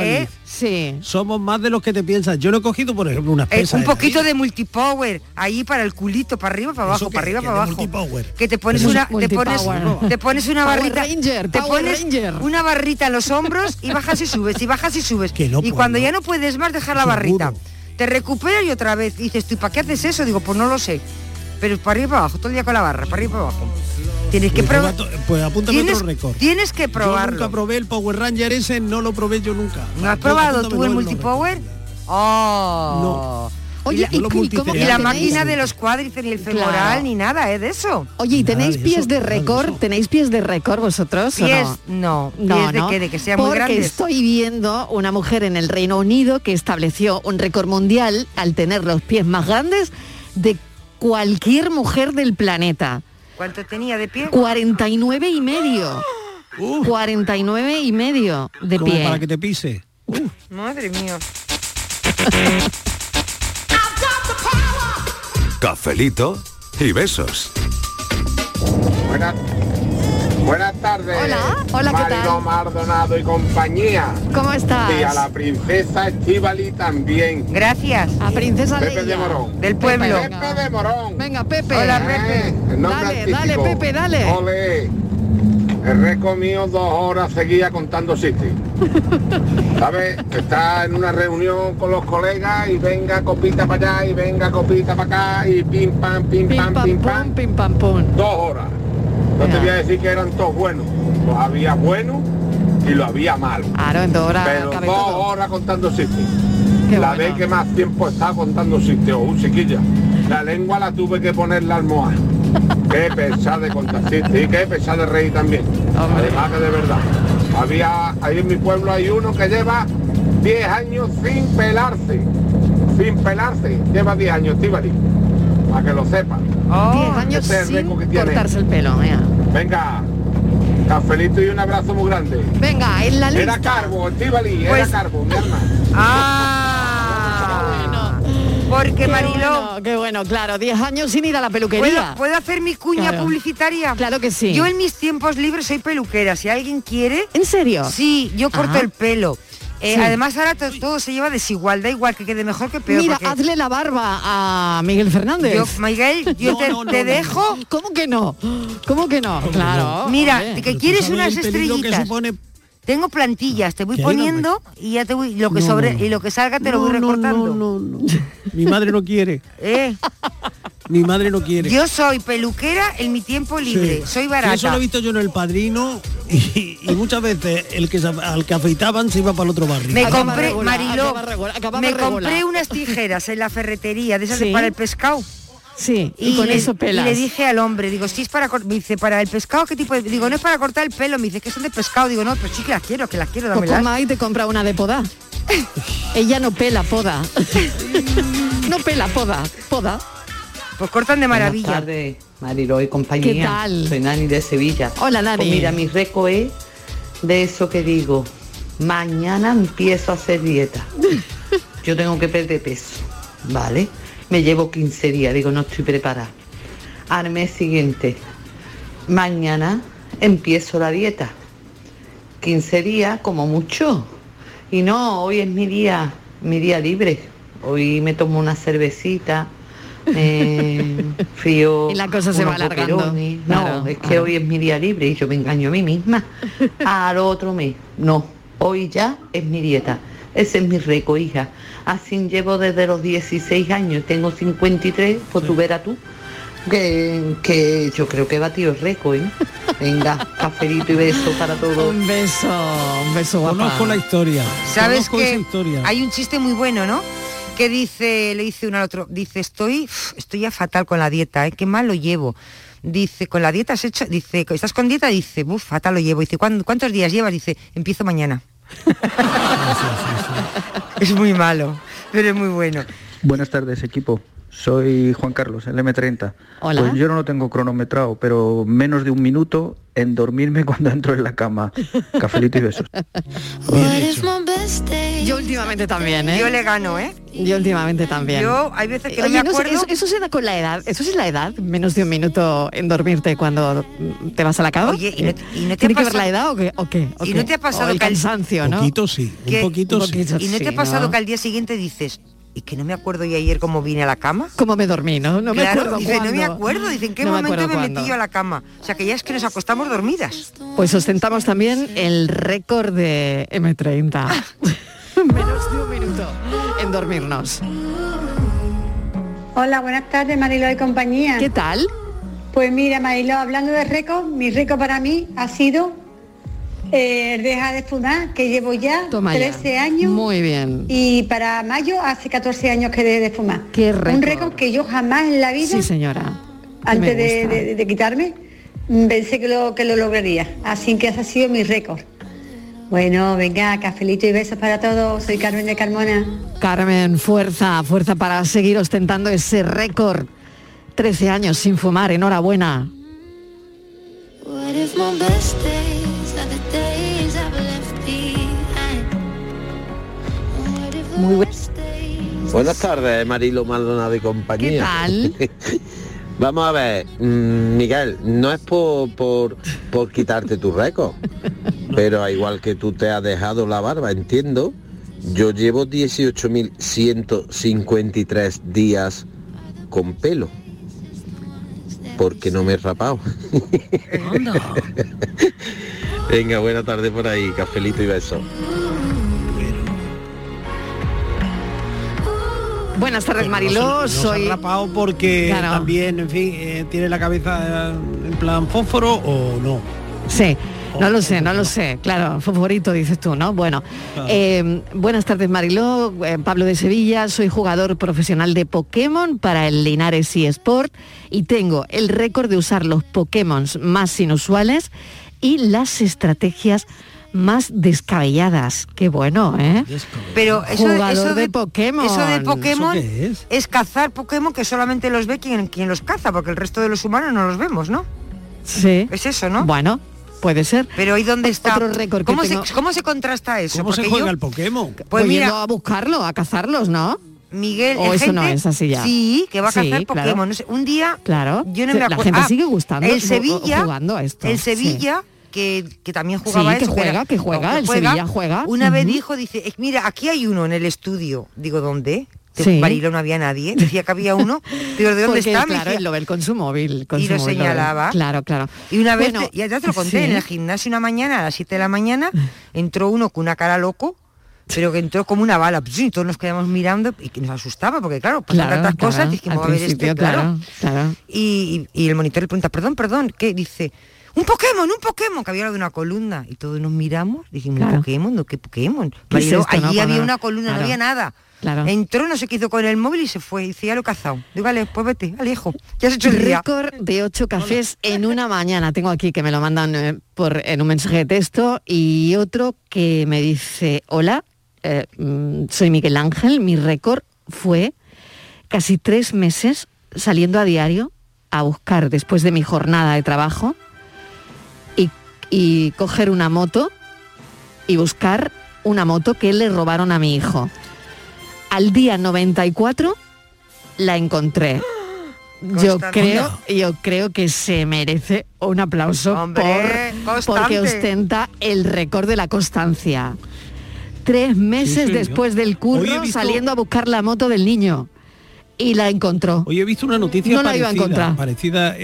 ¿eh? Sí. Somos más de los que te piensas. Yo no he cogido, por ejemplo, unas Eh, pesas. un poquito de multipower ahí para el culito, para arriba, para abajo, ¿Eso qué- para arriba, para abajo. multipower? Que te pones una, te pones, te pones una Power barrita, Ranger, te Power pones Ranger. una barrita en los hombros y bajas y subes, y bajas y subes. Que no y puedo. cuando ya no puedes más, dejar la Seguro. barrita. Te recuperas y otra vez. Dices, ¿tú para qué haces eso? Digo, pues no lo sé. Pero para arriba y para abajo, todo el día con la barra, para arriba y para abajo. Tienes que Pues probar. Pues apúntame Tienes, otro récord. tienes que Yo probarlo. nunca probé el Power Ranger ese, no lo probé yo nunca. ¿No has Yo probado tú el multipower? Oh. Oye, y la, ¿y- y cómo y la tenéis? máquina de los cuádriceps ni el femoral Claro. ni nada, ¿eh? De eso. Oye, ¿y tenéis de pies eso, de récord? ¿Tenéis pies de récord vosotros o Pies, no? no. ¿Pies de qué? ¿De que sean muy Porque grandes? estoy viendo una mujer en el Reino Unido que estableció un récord mundial al tener los pies más grandes de cualquier mujer del planeta. ¿Cuánto tenía de pie? 49 y medio. 49 y medio de Como pie. para que te pise. Madre mía. Cafelito y besos. Buenas, buenas tardes. Hola, hola, ¿qué tal? Mariló Maldonado y compañía. ¿Cómo estás? Y a la princesa Estivali también. Gracias. A Princesa Pepe Leia. de Morón. Del pueblo. Pepe de Morón. Venga, Pepe. Hola, Eh, el nombre Dale, dale, artístico. Pepe, dale. Ole. He recomido dos horas seguidas contando chistes. ¿Sabes? Está en una reunión con los colegas y venga copita para allá y venga copita para acá y pim pam, pim, Pim pam, pam pim pam. pim pam pum. Dos horas. No te voy a decir que eran todos buenos. Los había buenos y lo había malos. Claro, en dos horas Pero dos todo. horas contando chistes. La bueno. vez que más tiempo estaba contando chistes, oh, chiquilla. La lengua la tuve que poner la almohada. Qué pesada de contar chistes y qué pesada de reír también. Además que de verdad. Había, ahí en mi pueblo hay uno que lleva 10 años sin pelarse. Sin pelarse. Lleva 10 años, Tibali. Para que lo sepan. 10 años Ese es el sin récord que tiene. cortarse el pelo. mira. Venga, cafelito y un abrazo muy grande. Venga, en la lista. Era Carbo, Estivali, Pues- era Carbo, mi alma. Ah. Porque Qué Mariló. bueno, qué bueno, claro, 10 años sin ir a la peluquería. ¿Puedo, puedo hacer mi cuña Claro. publicitaria? Claro que sí. Yo en mis tiempos libres soy peluquera. Si alguien quiere... ¿En serio? Sí, yo corto el pelo. Eh, Sí. Además ahora to- todo se lleva desigual, da igual que quede mejor que peor. Mira, porque hazle la barba a Miguel Fernández. Yo, Miguel, yo No, te, no, no, te no, dejo... ¿Cómo que no? ¿Cómo que no? Claro. Mira, que quieres unas estrellitas. supone Tengo plantillas, te voy poniendo y ya te voy lo que No, sobre no, no. y lo que salga te lo voy recortando. no, no, no. Mi madre no quiere. Eh, Mi madre no quiere. yo soy peluquera en mi tiempo libre, Sí. soy barata. Eso lo he visto yo en el padrino y, y muchas veces el que al que afeitaban se iba para el otro barrio. Me compré, Mariló, acaba acaba me unas tijeras en la ferretería de esas de Sí. para el pescado. Sí, y, con le, eso pelas. y le dije al hombre, digo, si es para cor-", me dice, para el pescado, ¿qué tipo de...? Digo, no es para cortar el pelo, me dice, que son de pescado. Digo, no, pero sí que las quiero, que las quiero, Pues dámelas. toma y te compra una de poda. Ella no pela poda. no pela poda, poda. Pues cortan de maravilla. Buenas tardes, Mariló y compañía. ¿Qué tal? Soy Nani de Sevilla. Hola, Nani. Pues mira, mi récord es de eso que digo, mañana empiezo a hacer dieta. Yo tengo que perder peso, ¿vale? Me llevo 15 días, digo, no estoy preparada. Al mes siguiente, mañana empiezo la dieta. 15 días como mucho. Y no, hoy es mi día, mi día libre. Hoy me tomo una cervecita, eh, frío. Y la cosa se va alargando. No, Claro, es que claro. hoy es mi día libre y yo me engaño a mí misma. Al otro mes, no, hoy ya es mi dieta. Ese es mi récord, hija. Así llevo desde los 16 años, tengo 53, pues tú verás tú. Que, que yo creo que he batido el récord, ¿eh? Venga, cafelito y beso para todos. Un beso, un beso guapa. Conozco la historia. ¿Sabes Conozco que esa historia. hay un chiste muy bueno, ¿no? Que dice, le dice uno al otro, dice, estoy, estoy ya fatal con la dieta, ¿eh? qué mal lo llevo. Dice, con la dieta has hecho, dice, ¿estás con dieta? Dice, buf, fatal lo llevo. Dice, "¿Cuán- ¿cuántos días llevas? Dice, empiezo mañana. es muy malo, pero es muy bueno. Buenas tardes, equipo. Soy Juan Carlos, el M30. Hola. Pues yo no lo tengo cronometrado, pero menos de un minuto en dormirme cuando entro en la cama. Cafelito y besos. Yo últimamente también, ¿eh? Yo le gano, ¿eh? Yo últimamente también. Yo hay veces que no me no sé, acuerdo. eso, eso se da con la edad. Eso es la edad, menos de un minuto en dormirte cuando te vas a la cama. Oye, ¿y no te- y no te ha ¿Tiene que ver pasado- la edad o qué? ¿O qué? ¿O ¿Y qué? no te ha pasado O el que al- cansancio, no? poquito sí, un poquito, un sí. ¿Y no te ha pasado ¿no? que al día siguiente dices, y que no me acuerdo yo ayer cómo vine a la cama? ¿Cómo me dormí, no? No me claro, acuerdo dice, no me acuerdo, dice, ¿en qué No me momento me, metí yo a la cama? O sea, que ya es que nos acostamos dormidas. Pues ostentamos también el récord de M30. menos de un minuto en dormirnos. Hola, buenas tardes, Mariló y compañía. ¿Qué tal? Pues mira, Mariló, hablando de récord, mi récord para mí ha sido eh, dejar de fumar, que llevo ya Toma ya. 13 años. Muy bien. Y para mayo hace 14 años que dejé de fumar. Qué récord. Un récord que yo jamás en la vida, Sí, señora. antes de, de- de quitarme, mm, pensé que lo, que lo lograría. Así que ese ha sido mi récord. Bueno, venga, cafelito y besos para todos. Soy Carmen de Carmona. Carmen, fuerza, fuerza para seguir ostentando ese récord. 13 años sin fumar, enhorabuena. What if my best days Muy buen- worst days Buenas tardes, Marilo Maldonado y compañía. ¿Qué tal? Vamos a ver, mm, Miguel, no es por, por, por quitarte tu récord, pero igual que tú te has dejado la barba, entiendo, yo llevo 18.153 días con pelo, porque no me he rapado. Venga, buena tarde por ahí, cafelito y besos. Buenas tardes, No Mariló. Soy rapado porque Claro. también, en fin, eh, tiene la cabeza eh, en plan fósforo o no. Sí, no lo sé, no lo sé. Claro, favorito dices tú, ¿no? Bueno, Claro. eh, buenas tardes Mariló, Eh, Pablo de Sevilla, soy jugador profesional de Pokémon para el Linares eSport y tengo el récord de usar los Pokémon más inusuales y las estrategias más descabelladas. Qué bueno, ¿eh? Pero eso, Jugador eso de Pokémon. Eso de Pokémon ¿Eso qué es? cazar Pokémon que solamente los ve quien, quien los caza, porque el resto de los humanos no los vemos, ¿no? Sí. Es eso, ¿no? Bueno, puede ser. Pero ¿y dónde está? Otro récord ¿Cómo, tengo- se, ¿Cómo se contrasta eso? ¿Cómo se Porque juega yo- el Pokémon? Pues Pues mira, yendo a buscarlo, a cazarlos, ¿no? Miguel, O en eso no es así ya. Sí, que va a Sí, cazar claro. Pokémon. No sé, un día, Claro. yo no me La acuerdo. gente Ah, sigue gustando El Sevilla, jugando a esto. el sí. Que, que también jugaba Sí, que juega, que juega, el Sevilla juega. Una vez dijo, dice, "Eh, mira, aquí hay uno en el estudio. Digo, ¿dónde? De Sí. Barilo no había nadie. Decía que había uno. Digo, ¿de dónde Porque, está? Claro, él lo ve con su móvil. Con y su lo móvil señalaba. Claro, claro. Y una vez, Bueno, ya, ya te lo conté, sí. en el gimnasio una mañana, a las 7 de la mañana, entró uno con una cara loco, pero que entró como una bala, y todos nos quedamos mirando y que nos asustaba, porque claro, pasan Claro, tantas claro, cosas, dijimos, a ver este, claro, claro. Y, y- y el monitor le pregunta, perdón, perdón, ¿qué? Dice, un Pokémon, un Pokémon, que había de una columna. Y todos nos miramos, dijimos, Claro. ¿un Pokémon? ¿No, ¿Qué Pokémon? ¿Qué es no? allí había una columna, claro. no había nada. Claro. Entró, no sé qué hizo con el móvil y se fue. Y dice, ya lo he cazado. Digo, vale, pues vete, Alejo. Ya has hecho el. Récord de ocho cafés en una mañana. Tengo aquí que me lo mandan eh, por, en un mensaje de texto y otro que me dice, hola, eh, mm, soy Miguel Ángel, mi récord fue casi tres meses saliendo a diario a buscar después de mi jornada de trabajo y, coger una moto y buscar una moto que le robaron a mi hijo. Al día 94 la encontré. Yo Constante. creo, yo creo que se merece un aplauso Hombre, por, porque ostenta el récord de la constancia. Tres meses sí, después yo- del curro visto- saliendo a buscar la moto del niño y la encontró. Hoy he visto una noticia No la iba a parecida, encontrar. parecida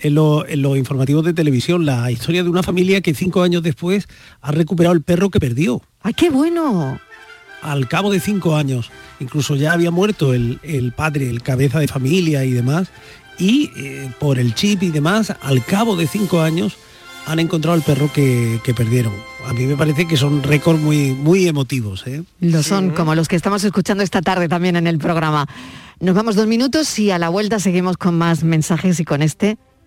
en lo- en los informativos de televisión, la historia de una familia que cinco años después ha recuperado el perro que perdió. ¡Ay, qué bueno! Al cabo de cinco años, incluso ya había muerto el, el padre, el cabeza de familia y demás, y eh, por el chip y demás, al cabo de cinco años han encontrado el perro que, que perdieron. A mí me parece que son récords muy, muy emotivos. ¿eh? Lo son, como los que estamos escuchando esta tarde también en el programa. Nos vamos dos minutos y a la vuelta seguimos con más mensajes y con este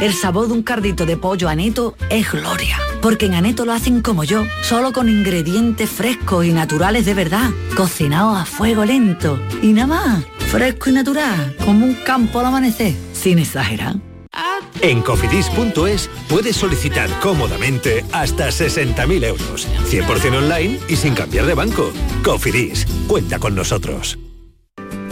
El sabor de un cardito de pollo aneto es gloria, porque en aneto lo hacen como yo, solo con ingredientes frescos y naturales de verdad, cocinados a fuego lento y nada más, fresco y natural, como un campo al amanecer, sin exagerar. En cofidis.es puedes solicitar cómodamente hasta 60.000 euros, 100% online y sin cambiar de banco. Cofidis, cuenta con nosotros.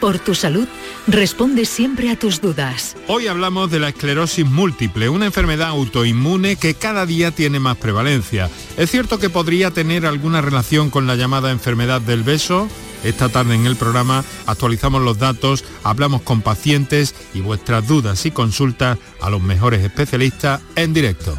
por tu salud, responde siempre a tus dudas. Hoy hablamos de la esclerosis múltiple, una enfermedad autoinmune que cada día tiene más prevalencia. ¿Es cierto que podría tener alguna relación con la llamada enfermedad del beso? Esta tarde en el programa actualizamos los datos, hablamos con pacientes y vuestras dudas y consultas a los mejores especialistas en directo.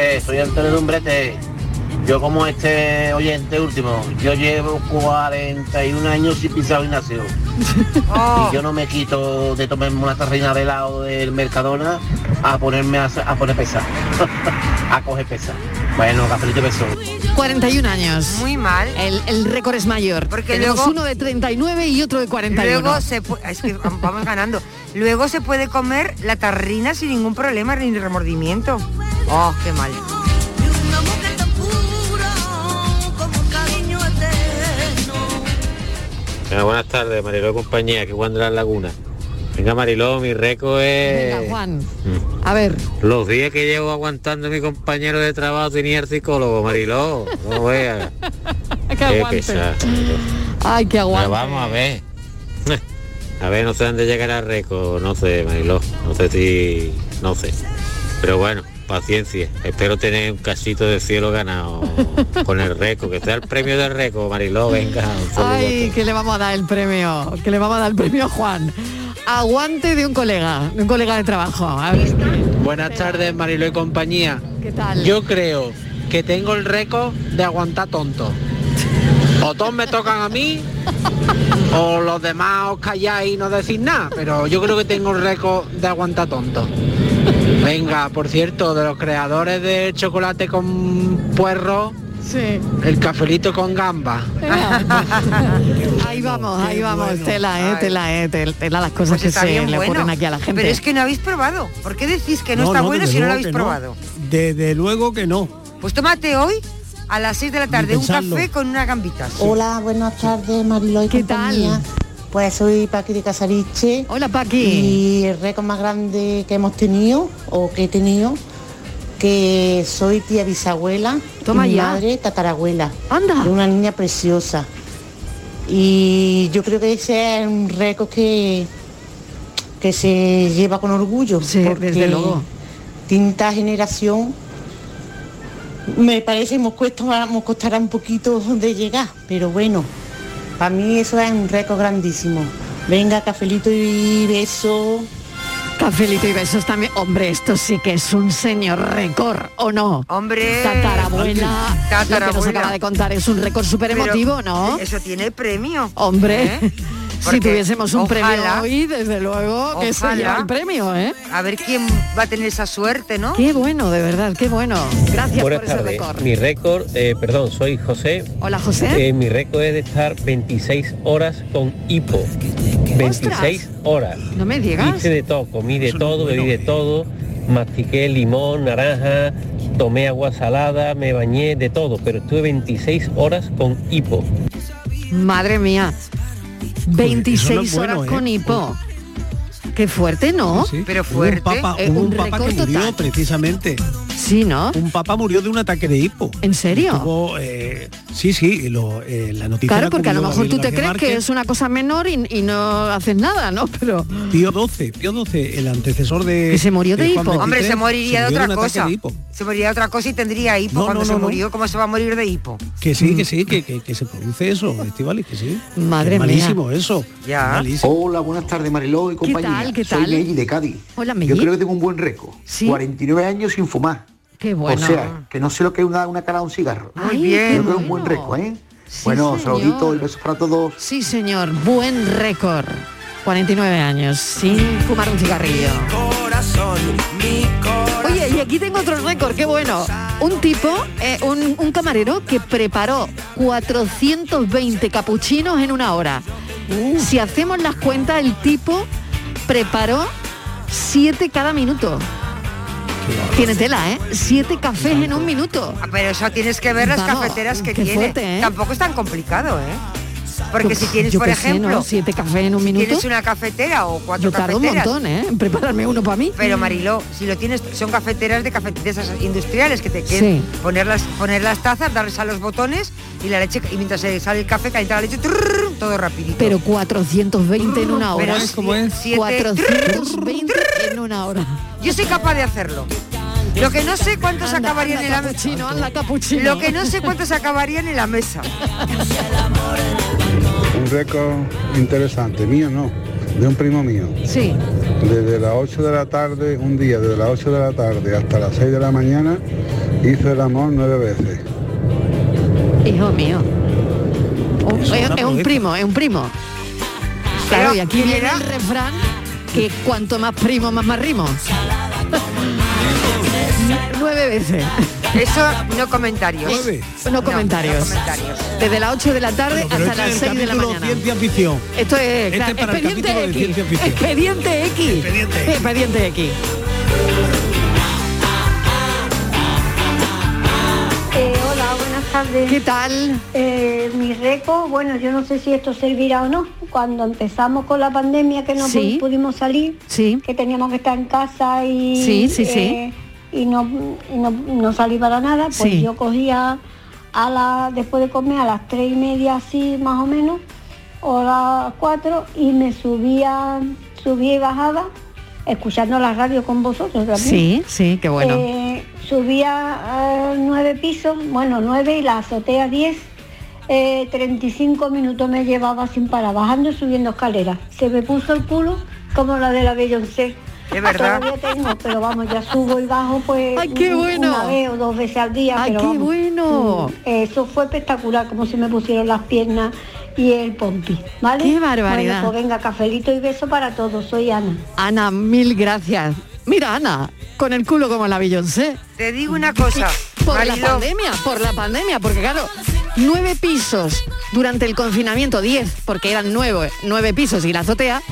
Buenas soy Antonio Dumbrete. Yo como este oyente último, yo llevo 41 años sin pisar gimnasio. Y yo no me quito de tomarme una tarrina de helado del Mercadona a ponerme a, a poner pesa. a coger pesa. Bueno, cafelito y beso. 41 años. Muy mal. El, el récord es mayor. Porque Tenemos luego- uno de 39 y otro de 41. Luego se es que vamos ganando. Luego se puede comer la tarrina sin ningún problema ni remordimiento. Oh, qué mal. Venga, buenas tardes, Mariló y compañía, que Juan de las Lagunas. Venga, Mariló, mi récord es... Venga, Juan. A ver. Los días que llevo aguantando a mi compañero de trabajo tenía el psicólogo, Mariló. No veas. Que Qué aguante. pesado. Ay, que aguante. Pero vamos a ver. A ver, no sé dónde llegará el récord, no sé, Mariló. No sé si... no sé. Pero bueno, paciencia. Espero tener un casito de cielo ganado con el récord. Que sea el premio del récord, Mariló, venga. Ay, que le vamos a dar el premio. Que le vamos a dar el premio a Juan. Aguante de un colega, de un colega de trabajo. A ver. Buenas tardes, Marilo y compañía. ¿Qué tal? Yo creo que tengo el récord de aguantar tonto. O todos me tocan a mí, o los demás os calláis y no decís nada, pero yo creo que tengo el récord de aguantar tonto. Venga, por cierto, de los creadores de chocolate con puerro, el cafelito con gamba. Ahí vamos, ahí vamos, tela, eh, tela, eh, tel- tela las cosas Pues que se le bueno. ocurren aquí a la gente. Pero es que no habéis probado. ¿Por qué decís que no, está bueno si no lo habéis no. probado? Desde luego que no. Pues tómate hoy a las 6 de la tarde un café con unas gambitas. Hola, buenas tardes, Mariló y ¿Qué compañía. Pues soy Paqui de Casariche. Hola, Paqui. Y el récord más grande que hemos tenido, o que he tenido, que soy tía bisabuela, Toma y ya. madre tatarabuela. Anda. De una niña preciosa. Y yo creo que ese es un récord que, que se lleva con orgullo. Sí, desde luego. Quinta generación me parece que nos, cuesta, nos costará un poquito de llegar, pero bueno, para mí eso es un récord grandísimo. Venga, cafelito y beso. Cafelito y besos también. Hombre, esto sí que es un señor récord, ¿o no? Hombre. Tatarabuela. Lo que nos acaba de contar es un récord súper emotivo, ¿no? Eso tiene premio. Hombre. ¿eh? Si tuviésemos un premio hoy, desde luego que se ojalá. lleva el premio, ¿eh? A ver quién va a tener esa suerte, ¿no? Qué bueno, de verdad, qué bueno. Gracias Buenas por ese tardes. récord. Mi récord, eh, perdón, soy José. Hola, José. Eh, mi récord es de estar 26 horas con hipo. 26 horas. No me digas. Hice de todo, comí de todo, bebí de todo, mastiqué limón, naranja, tomé agua salada, me bañé de todo, pero estuve 26 horas con hipo. Madre mía. 26 Eso no es bueno, horas ¿eh? con hipo. Qué fuerte, ¿no? Sí. Pero Hubo un papa, Eh, hubo un un papa que murió total. precisamente. Sí, ¿no? Un papa murió de un ataque de hipo. ¿En serio? Tuvo, eh, sí, sí, lo, eh, la noticia Claro, la porque a lo mejor tú te crees que es una cosa menor y, y no haces nada, ¿no? Pero Pío XII, Pío XII, el antecesor de... Que se murió de Juan hipo. XXIII, Hombre, se moriría de otra cosa. de. Se moriría de otra cosa y tendría hipo No, cuando no, se no, murió. ¿Cómo se va a morir de hipo? Que sí, que sí, que, que, que se produce eso, Estivali, que sí. Madre Es mía. malísimo eso. Ya. Malísimo. Hola, buenas tardes Mariló y compañía. tal, qué Soy tal? Meji de Cádiz. Hola, Yo Meji. creo que tengo un buen récord. Sí. 49 años sin fumar. Qué bueno. O sea, que no sé lo que es una, una cara de un cigarro. Muy Creo bien. que es un buen récord, ¿eh? Sí, bueno, señor. saluditos y besos para todos. Sí, señor, buen récord. 49 años, sin fumar un cigarrillo. Oye, y aquí tengo otro récord, qué bueno. Un tipo, eh, un, un camarero que preparó 420 capuchinos en una hora. Si hacemos las cuentas, el tipo preparó 7 cada minuto. Tiene tela, ¿eh? 7 cafés en un minuto. Ah, Pero eso tienes que ver las Vamos, cafeteras que tiene. fuerte, ¿eh? Tampoco es tan complicado, ¿eh? Porque si tienes, Yo por sé, ejemplo, ¿no? Siete cafés en un minuto. tienes una cafetera o cuatro Yo tardo un montón, ¿eh? En prepararme uno para mí. Pero Mariló, si lo tienes, son cafeteras de cafeteras industriales que te quieren Sí. poner las poner las tazas, darles a los botones y la leche y mientras se sale el café calienta la leche, trrr, todo rapidito. Pero 420 en una hora. Es como es. siete- 420 en una hora. Yo soy capaz de hacerlo. Lo que no sé cuántos Anda, acabarían anda, en la capuchino. Lo que no sé cuántos acabarían en la mesa. Récord interesante, mío no, de un primo mío. Sí. Desde las 8 de la tarde, un día, desde las 8 de la tarde hasta las 6 de la mañana, hizo el amor nueve veces. Hijo mío. Un- es un primo, es un primo. Claro, y aquí viene el refrán que cuanto más primo, más más rimo. Nueve veces. Eso no comentarios. No comentarios. no comentarios. Desde las 8 de la tarde hasta este las es el 6 de la mañana. Ciencia ficción. Esto es Este claro, es para el expediente capítulo de X. ciencia ficción. Expediente X. Expediente Expediente X. X. Eh, hola, buenas tardes. ¿Qué tal? Eh, mi récord, bueno, yo no sé si esto servirá o no. Cuando empezamos con la pandemia que no Sí. pu- pudimos salir, que teníamos que estar en casa y, Sí, sí, sí. Eh, y no, y no, no salí para nada, pues Sí. yo cogía a la, después de comer a las tres y media así más o menos, o las cuatro, y me subía, subía y bajaba, escuchando la radio con vosotros también. Sí, sí, qué bueno. Eh, subía a nueve pisos, bueno, nueve y la azotea 10. eh, 35 minutos me llevaba sin parar, bajando y subiendo escaleras. Se me puso el culo como la de la Beyoncé. Es verdad. Todavía tengo, pero vamos, ya subo y bajo pues ¡Ay, qué un- bueno! una vez o dos veces al día. ¡Ay, pero qué vamos, bueno! mm, Eso fue espectacular, como se me pusieron las piernas y el pompi, ¿vale? ¡Qué barbaridad! Bueno, pues venga, cafelito y beso para todos. Soy Ana. Ana, mil gracias. Mira, Ana, con el culo como la Beyoncé. Te digo una cosa. Por la pandemia, por la pandemia, porque claro, nueve pisos durante el confinamiento, diez, porque eran nueve, nueve pisos y la azotea,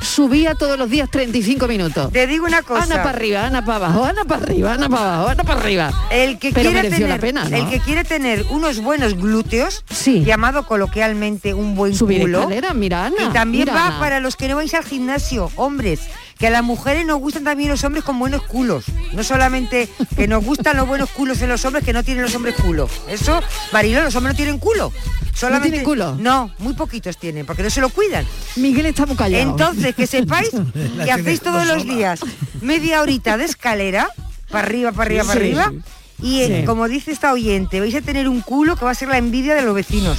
subía todos los días 35 minutos. Te digo una cosa. Ana para arriba, Ana para abajo, Ana para arriba, Ana para abajo, Ana para arriba. El que Pero quiere tener, la pena, ¿no? el que quiere tener unos buenos glúteos, llamado coloquialmente un buen Subir culo, escalera, mira, Ana, y también mira, va Ana. para los que no vais al gimnasio, hombres, que a las mujeres nos gustan también los hombres con buenos culos, no solamente que nos gustan los buenos culos en los hombres que no tienen los hombres culo. Eso, Mariló, los hombres no tienen culo. Solamente, tienen culo? No, muy poquitos tienen, porque no se lo cuidan. Miguel está muy callado. Entonces, que sepáis que hacéis todos los días media horita de escalera, para arriba, para arriba, para Sí, arriba. Y eh, Sí. como dice esta oyente, vais a tener un culo que va a ser la envidia de los vecinos.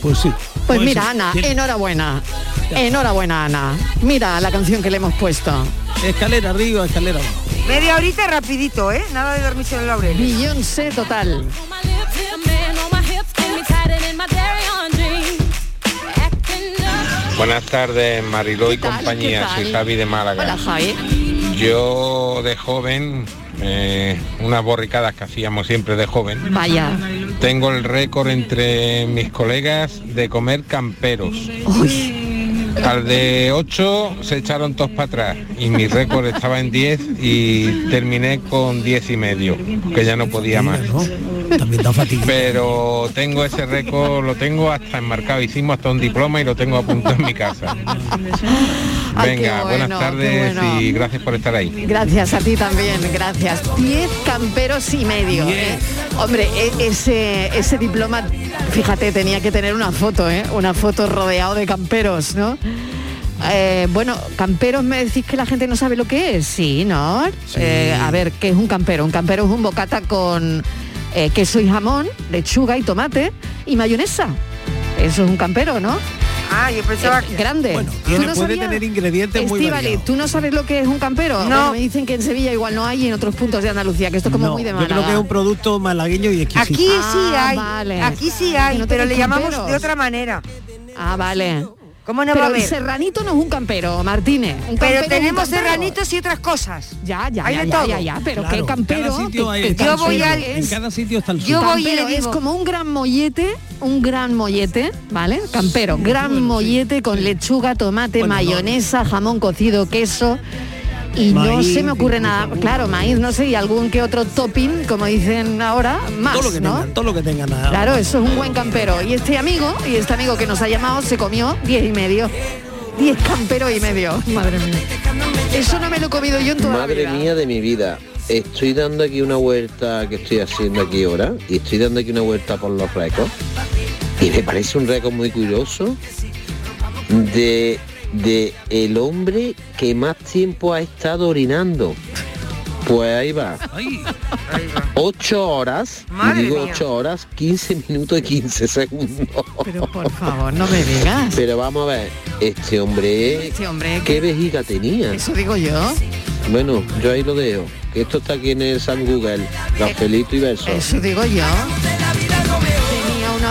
Pues sí. Pues Pues mira, Ana, tiene- enhorabuena. Enhorabuena, Ana. Mira la canción que le hemos puesto. Escalera arriba, escalera abajo. Media horita rapidito, ¿eh? Nada de dormirse en el laurel. Beyoncé total. Buenas tardes, Mariló y compañía. Soy Javi de Málaga. Hola, Javi. Yo de joven, eh, unas borricadas que hacíamos siempre de joven. Vaya. Tengo el récord entre mis colegas de comer camperos. Al de 8 se echaron todos para atrás y mi récord estaba en 10 y terminé con 10 y medio, que ya no podía más. También está fatigado. Pero tengo ese récord, lo tengo hasta enmarcado, hicimos hasta un diploma y lo tengo a punto en mi casa. Ay, Venga, bueno, buenas tardes bueno. y gracias por estar ahí. Gracias a ti también, gracias. Diez camperos y medio. ¿eh? Hombre, e- ese, ese diploma, fíjate, tenía que tener una foto, ¿eh? Una foto rodeado de camperos, ¿no? Eh, bueno, camperos me decís que la gente no sabe lo que es, sí, ¿no? Eh, a ver, ¿qué es un campero? Un campero es un bocata con eh, queso y jamón, lechuga y tomate y mayonesa. Eso es un campero, ¿no? Ah, yo pensaba Eh, grande. Bueno, ¿Tú tiene- no puede sabías? tener ingredientes muy Estíbaliz, variados. ¿tú no sabes lo que es un campero? No. Bueno, me dicen que en Sevilla igual no hay y en otros puntos de Andalucía, que esto es como No, muy de yo Málaga. creo que es un producto malagueño y exquisito. Aquí sí Ah, hay, vale. aquí sí hay, ¿Y no pero le llamamos de otra manera. Ah, vale. ¿Cómo no Pero va a el haber? serranito no es un campero, Martínez. Un campero Pero tenemos serranitos y otras cosas. Ya, ya, Hay ya, de ya, todo. ya, ya, pero Claro, qué campero. cada sitio hay- que- está que Yo voy campero al- En cada sitio está el Yo voy Campero es como un gran mollete, un gran mollete, ¿vale? Campero, gran bueno, sí, mollete con lechuga, tomate, Bueno, no. mayonesa, jamón cocido, queso. Y no se me ocurre nada, claro, maíz, no sé, y algún que otro topping, como dicen ahora, más, todo lo que ¿no? tengan, todo lo que tengan. nada. Claro, eso es un buen campero. Y este amigo, y este amigo que nos ha llamado, se comió diez y medio. Diez camperos y medio. Madre mía. Eso no me lo he comido yo en toda la Madre vida. mía de mi vida. Estoy dando aquí una vuelta que estoy haciendo aquí ahora y estoy dando aquí una vuelta por los récords y me parece un récord muy curioso de, de el hombre que más tiempo ha estado orinando. Pues ahí va. Ay, 8 horas, y Madre digo mía. 8 horas, 15 minutos y 15 segundos. Pero por favor, no me digas. Pero vamos a ver, este hombre, Este hombre, ¿qué vejiga tenía? eso digo yo. Bueno, yo ahí lo dejo. Que esto está aquí en el San Google. Rafaelito y verso. Eso digo yo.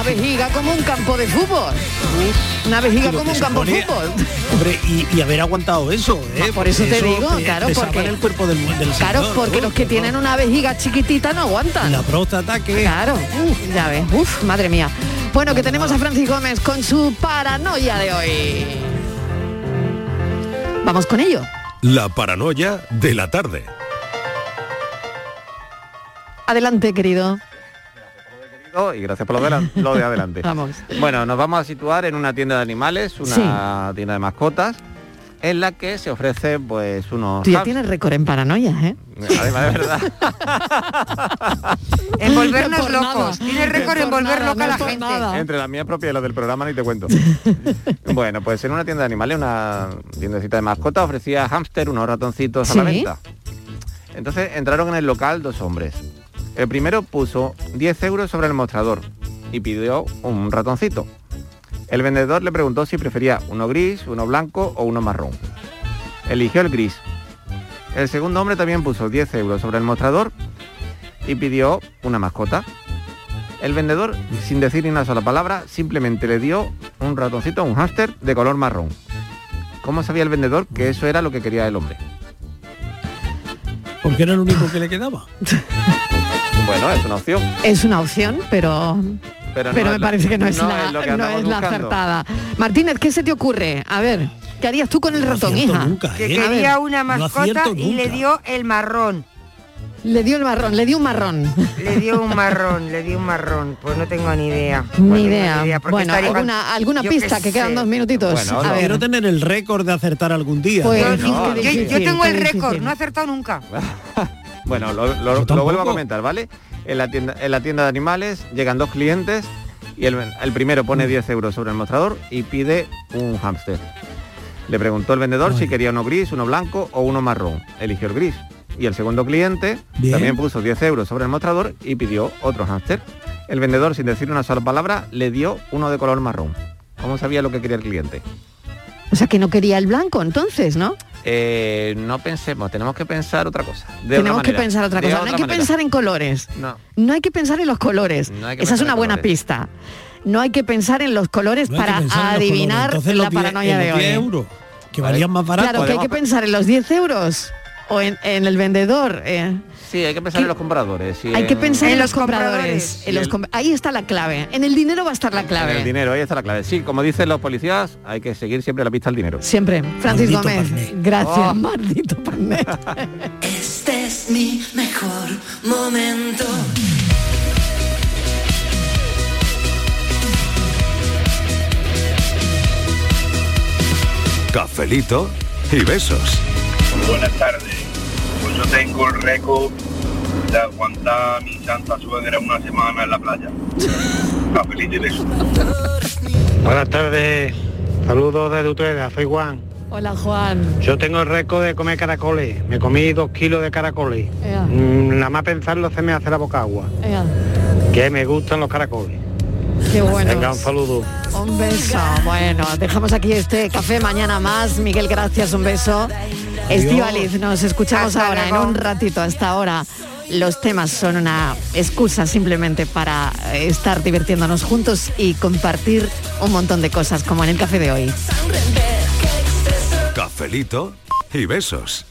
Una vejiga como un campo de fútbol. Una vejiga Pero como que un campo de fútbol. Hombre, y, y haber aguantado eso, ¿eh? Por eso te digo, claro, pesaba porque- en el cuerpo del, del Claro, señor, porque los que tienen una vejiga chiquitita no aguantan. la próstata que... Claro, uf, ya ves, uf, madre mía. Bueno, que tenemos a Francis Gómez con su paranoia de hoy. Vamos con ello. La paranoia de la tarde. Adelante, querido. Y gracias por lo de, lo de adelante. Vamos. Bueno, nos vamos a situar en una tienda de animales, una tienda de mascotas, en la que se ofrece pues unos... Tú ya tienes récord en paranoia, ¿eh? Además, de verdad. Por nada. locos. Tiene récord en volver nada, loca a no la gente. nada. Entre la mía propia y la del programa ni te cuento. bueno, pues en una tienda de animales, una tiendecita de mascotas, ofrecía hámster, unos ratoncitos a la venta. Entonces entraron en el local dos hombres. El primero puso 10 euros sobre el mostrador y pidió un ratoncito. El vendedor le preguntó si prefería uno gris, uno blanco o uno marrón. Eligió el gris. El segundo hombre también puso 10 euros sobre el mostrador y pidió una mascota. El vendedor, sin decir ni una sola palabra, simplemente le dio un ratoncito, un hámster de color marrón. ¿Cómo sabía el vendedor que eso era lo que quería el hombre? Porque era el único que le quedaba. Bueno, es una opción. Es una opción, pero Pero, me parece que no es no la, es lo que no es la acertada. Martínez, ¿qué se te ocurre? A ver, ¿qué harías tú con el ratón, hija? nunca, Que ¿eh? Quería una mascota y le dio el marrón. Le dio el marrón, le dio un marrón. Le dio un marrón, le dio un marrón. Pues no tengo ni idea. Pues Ni idea. Bueno, alguna, alguna pista que quedan dos minutitos. Bueno, a no. ver. Quiero tener el récord de acertar algún día. Pues, ¿no? qué no, Yo, yo tengo el récord, no he acertado nunca. Bueno, lo, vuelvo a comentar, ¿vale? En la, tienda, en la tienda de animales llegan dos clientes y el, el primero Mm. pone 10 euros sobre el mostrador y pide un hámster. Le preguntó el vendedor si quería uno gris, uno blanco o uno marrón. Eligió el gris. Y el segundo cliente Bien. también puso 10 euros sobre el mostrador y pidió otro hámster. El vendedor, sin decir una sola palabra, le dio uno de color marrón. ¿Cómo sabía lo que quería el cliente? O sea que no quería el blanco entonces, ¿no? Eh, no pensemos, tenemos que pensar otra cosa. de Tenemos que pensar otra cosa. No hay que manera. pensar en colores. No. No hay que pensar en los colores. No Esa es una en buena colores. pista. No hay que pensar en los colores No para adivinar colores. Entonces, la los 10 paranoia de los 10 hoy. euros, que valían más barato. Claro, que hay que pensar en los 10 euros o en, en el vendedor. eh. Sí, hay que pensar en los compradores. y Hay que en- pensar en, los compradores. en los el- com- ahí está la clave. En el dinero va a estar la En clave. el dinero, ahí está la clave. Sí, como dicen los policías, hay que seguir siempre la pista al dinero. Siempre. Francis Maldito Gómez. Parné. Gracias, Oh. maldito Parné. Este es mi mejor momento. Cafelito y besos. Buenas tardes. Yo tengo el récord de aguantar a mi santa suegra una semana en la playa. Y. Buenas tardes, saludos desde Utrera, soy Juan. Hola, Juan. Yo tengo el récord de comer caracoles, me comí dos kilos de caracoles. Ea, Mm, nada más pensarlo se me hace la boca agua, ea, que me gustan los caracoles. Qué bueno. Venga, un saludo. Un beso. Bueno, dejamos aquí este café mañana más. Miguel, gracias, un beso. Estivaliz, nos escuchamos Hasta ahora luego. en un ratito. Hasta ahora los temas son una excusa simplemente para eh, estar divirtiéndonos juntos y compartir un montón de cosas como en el café de hoy. Cafelito y besos.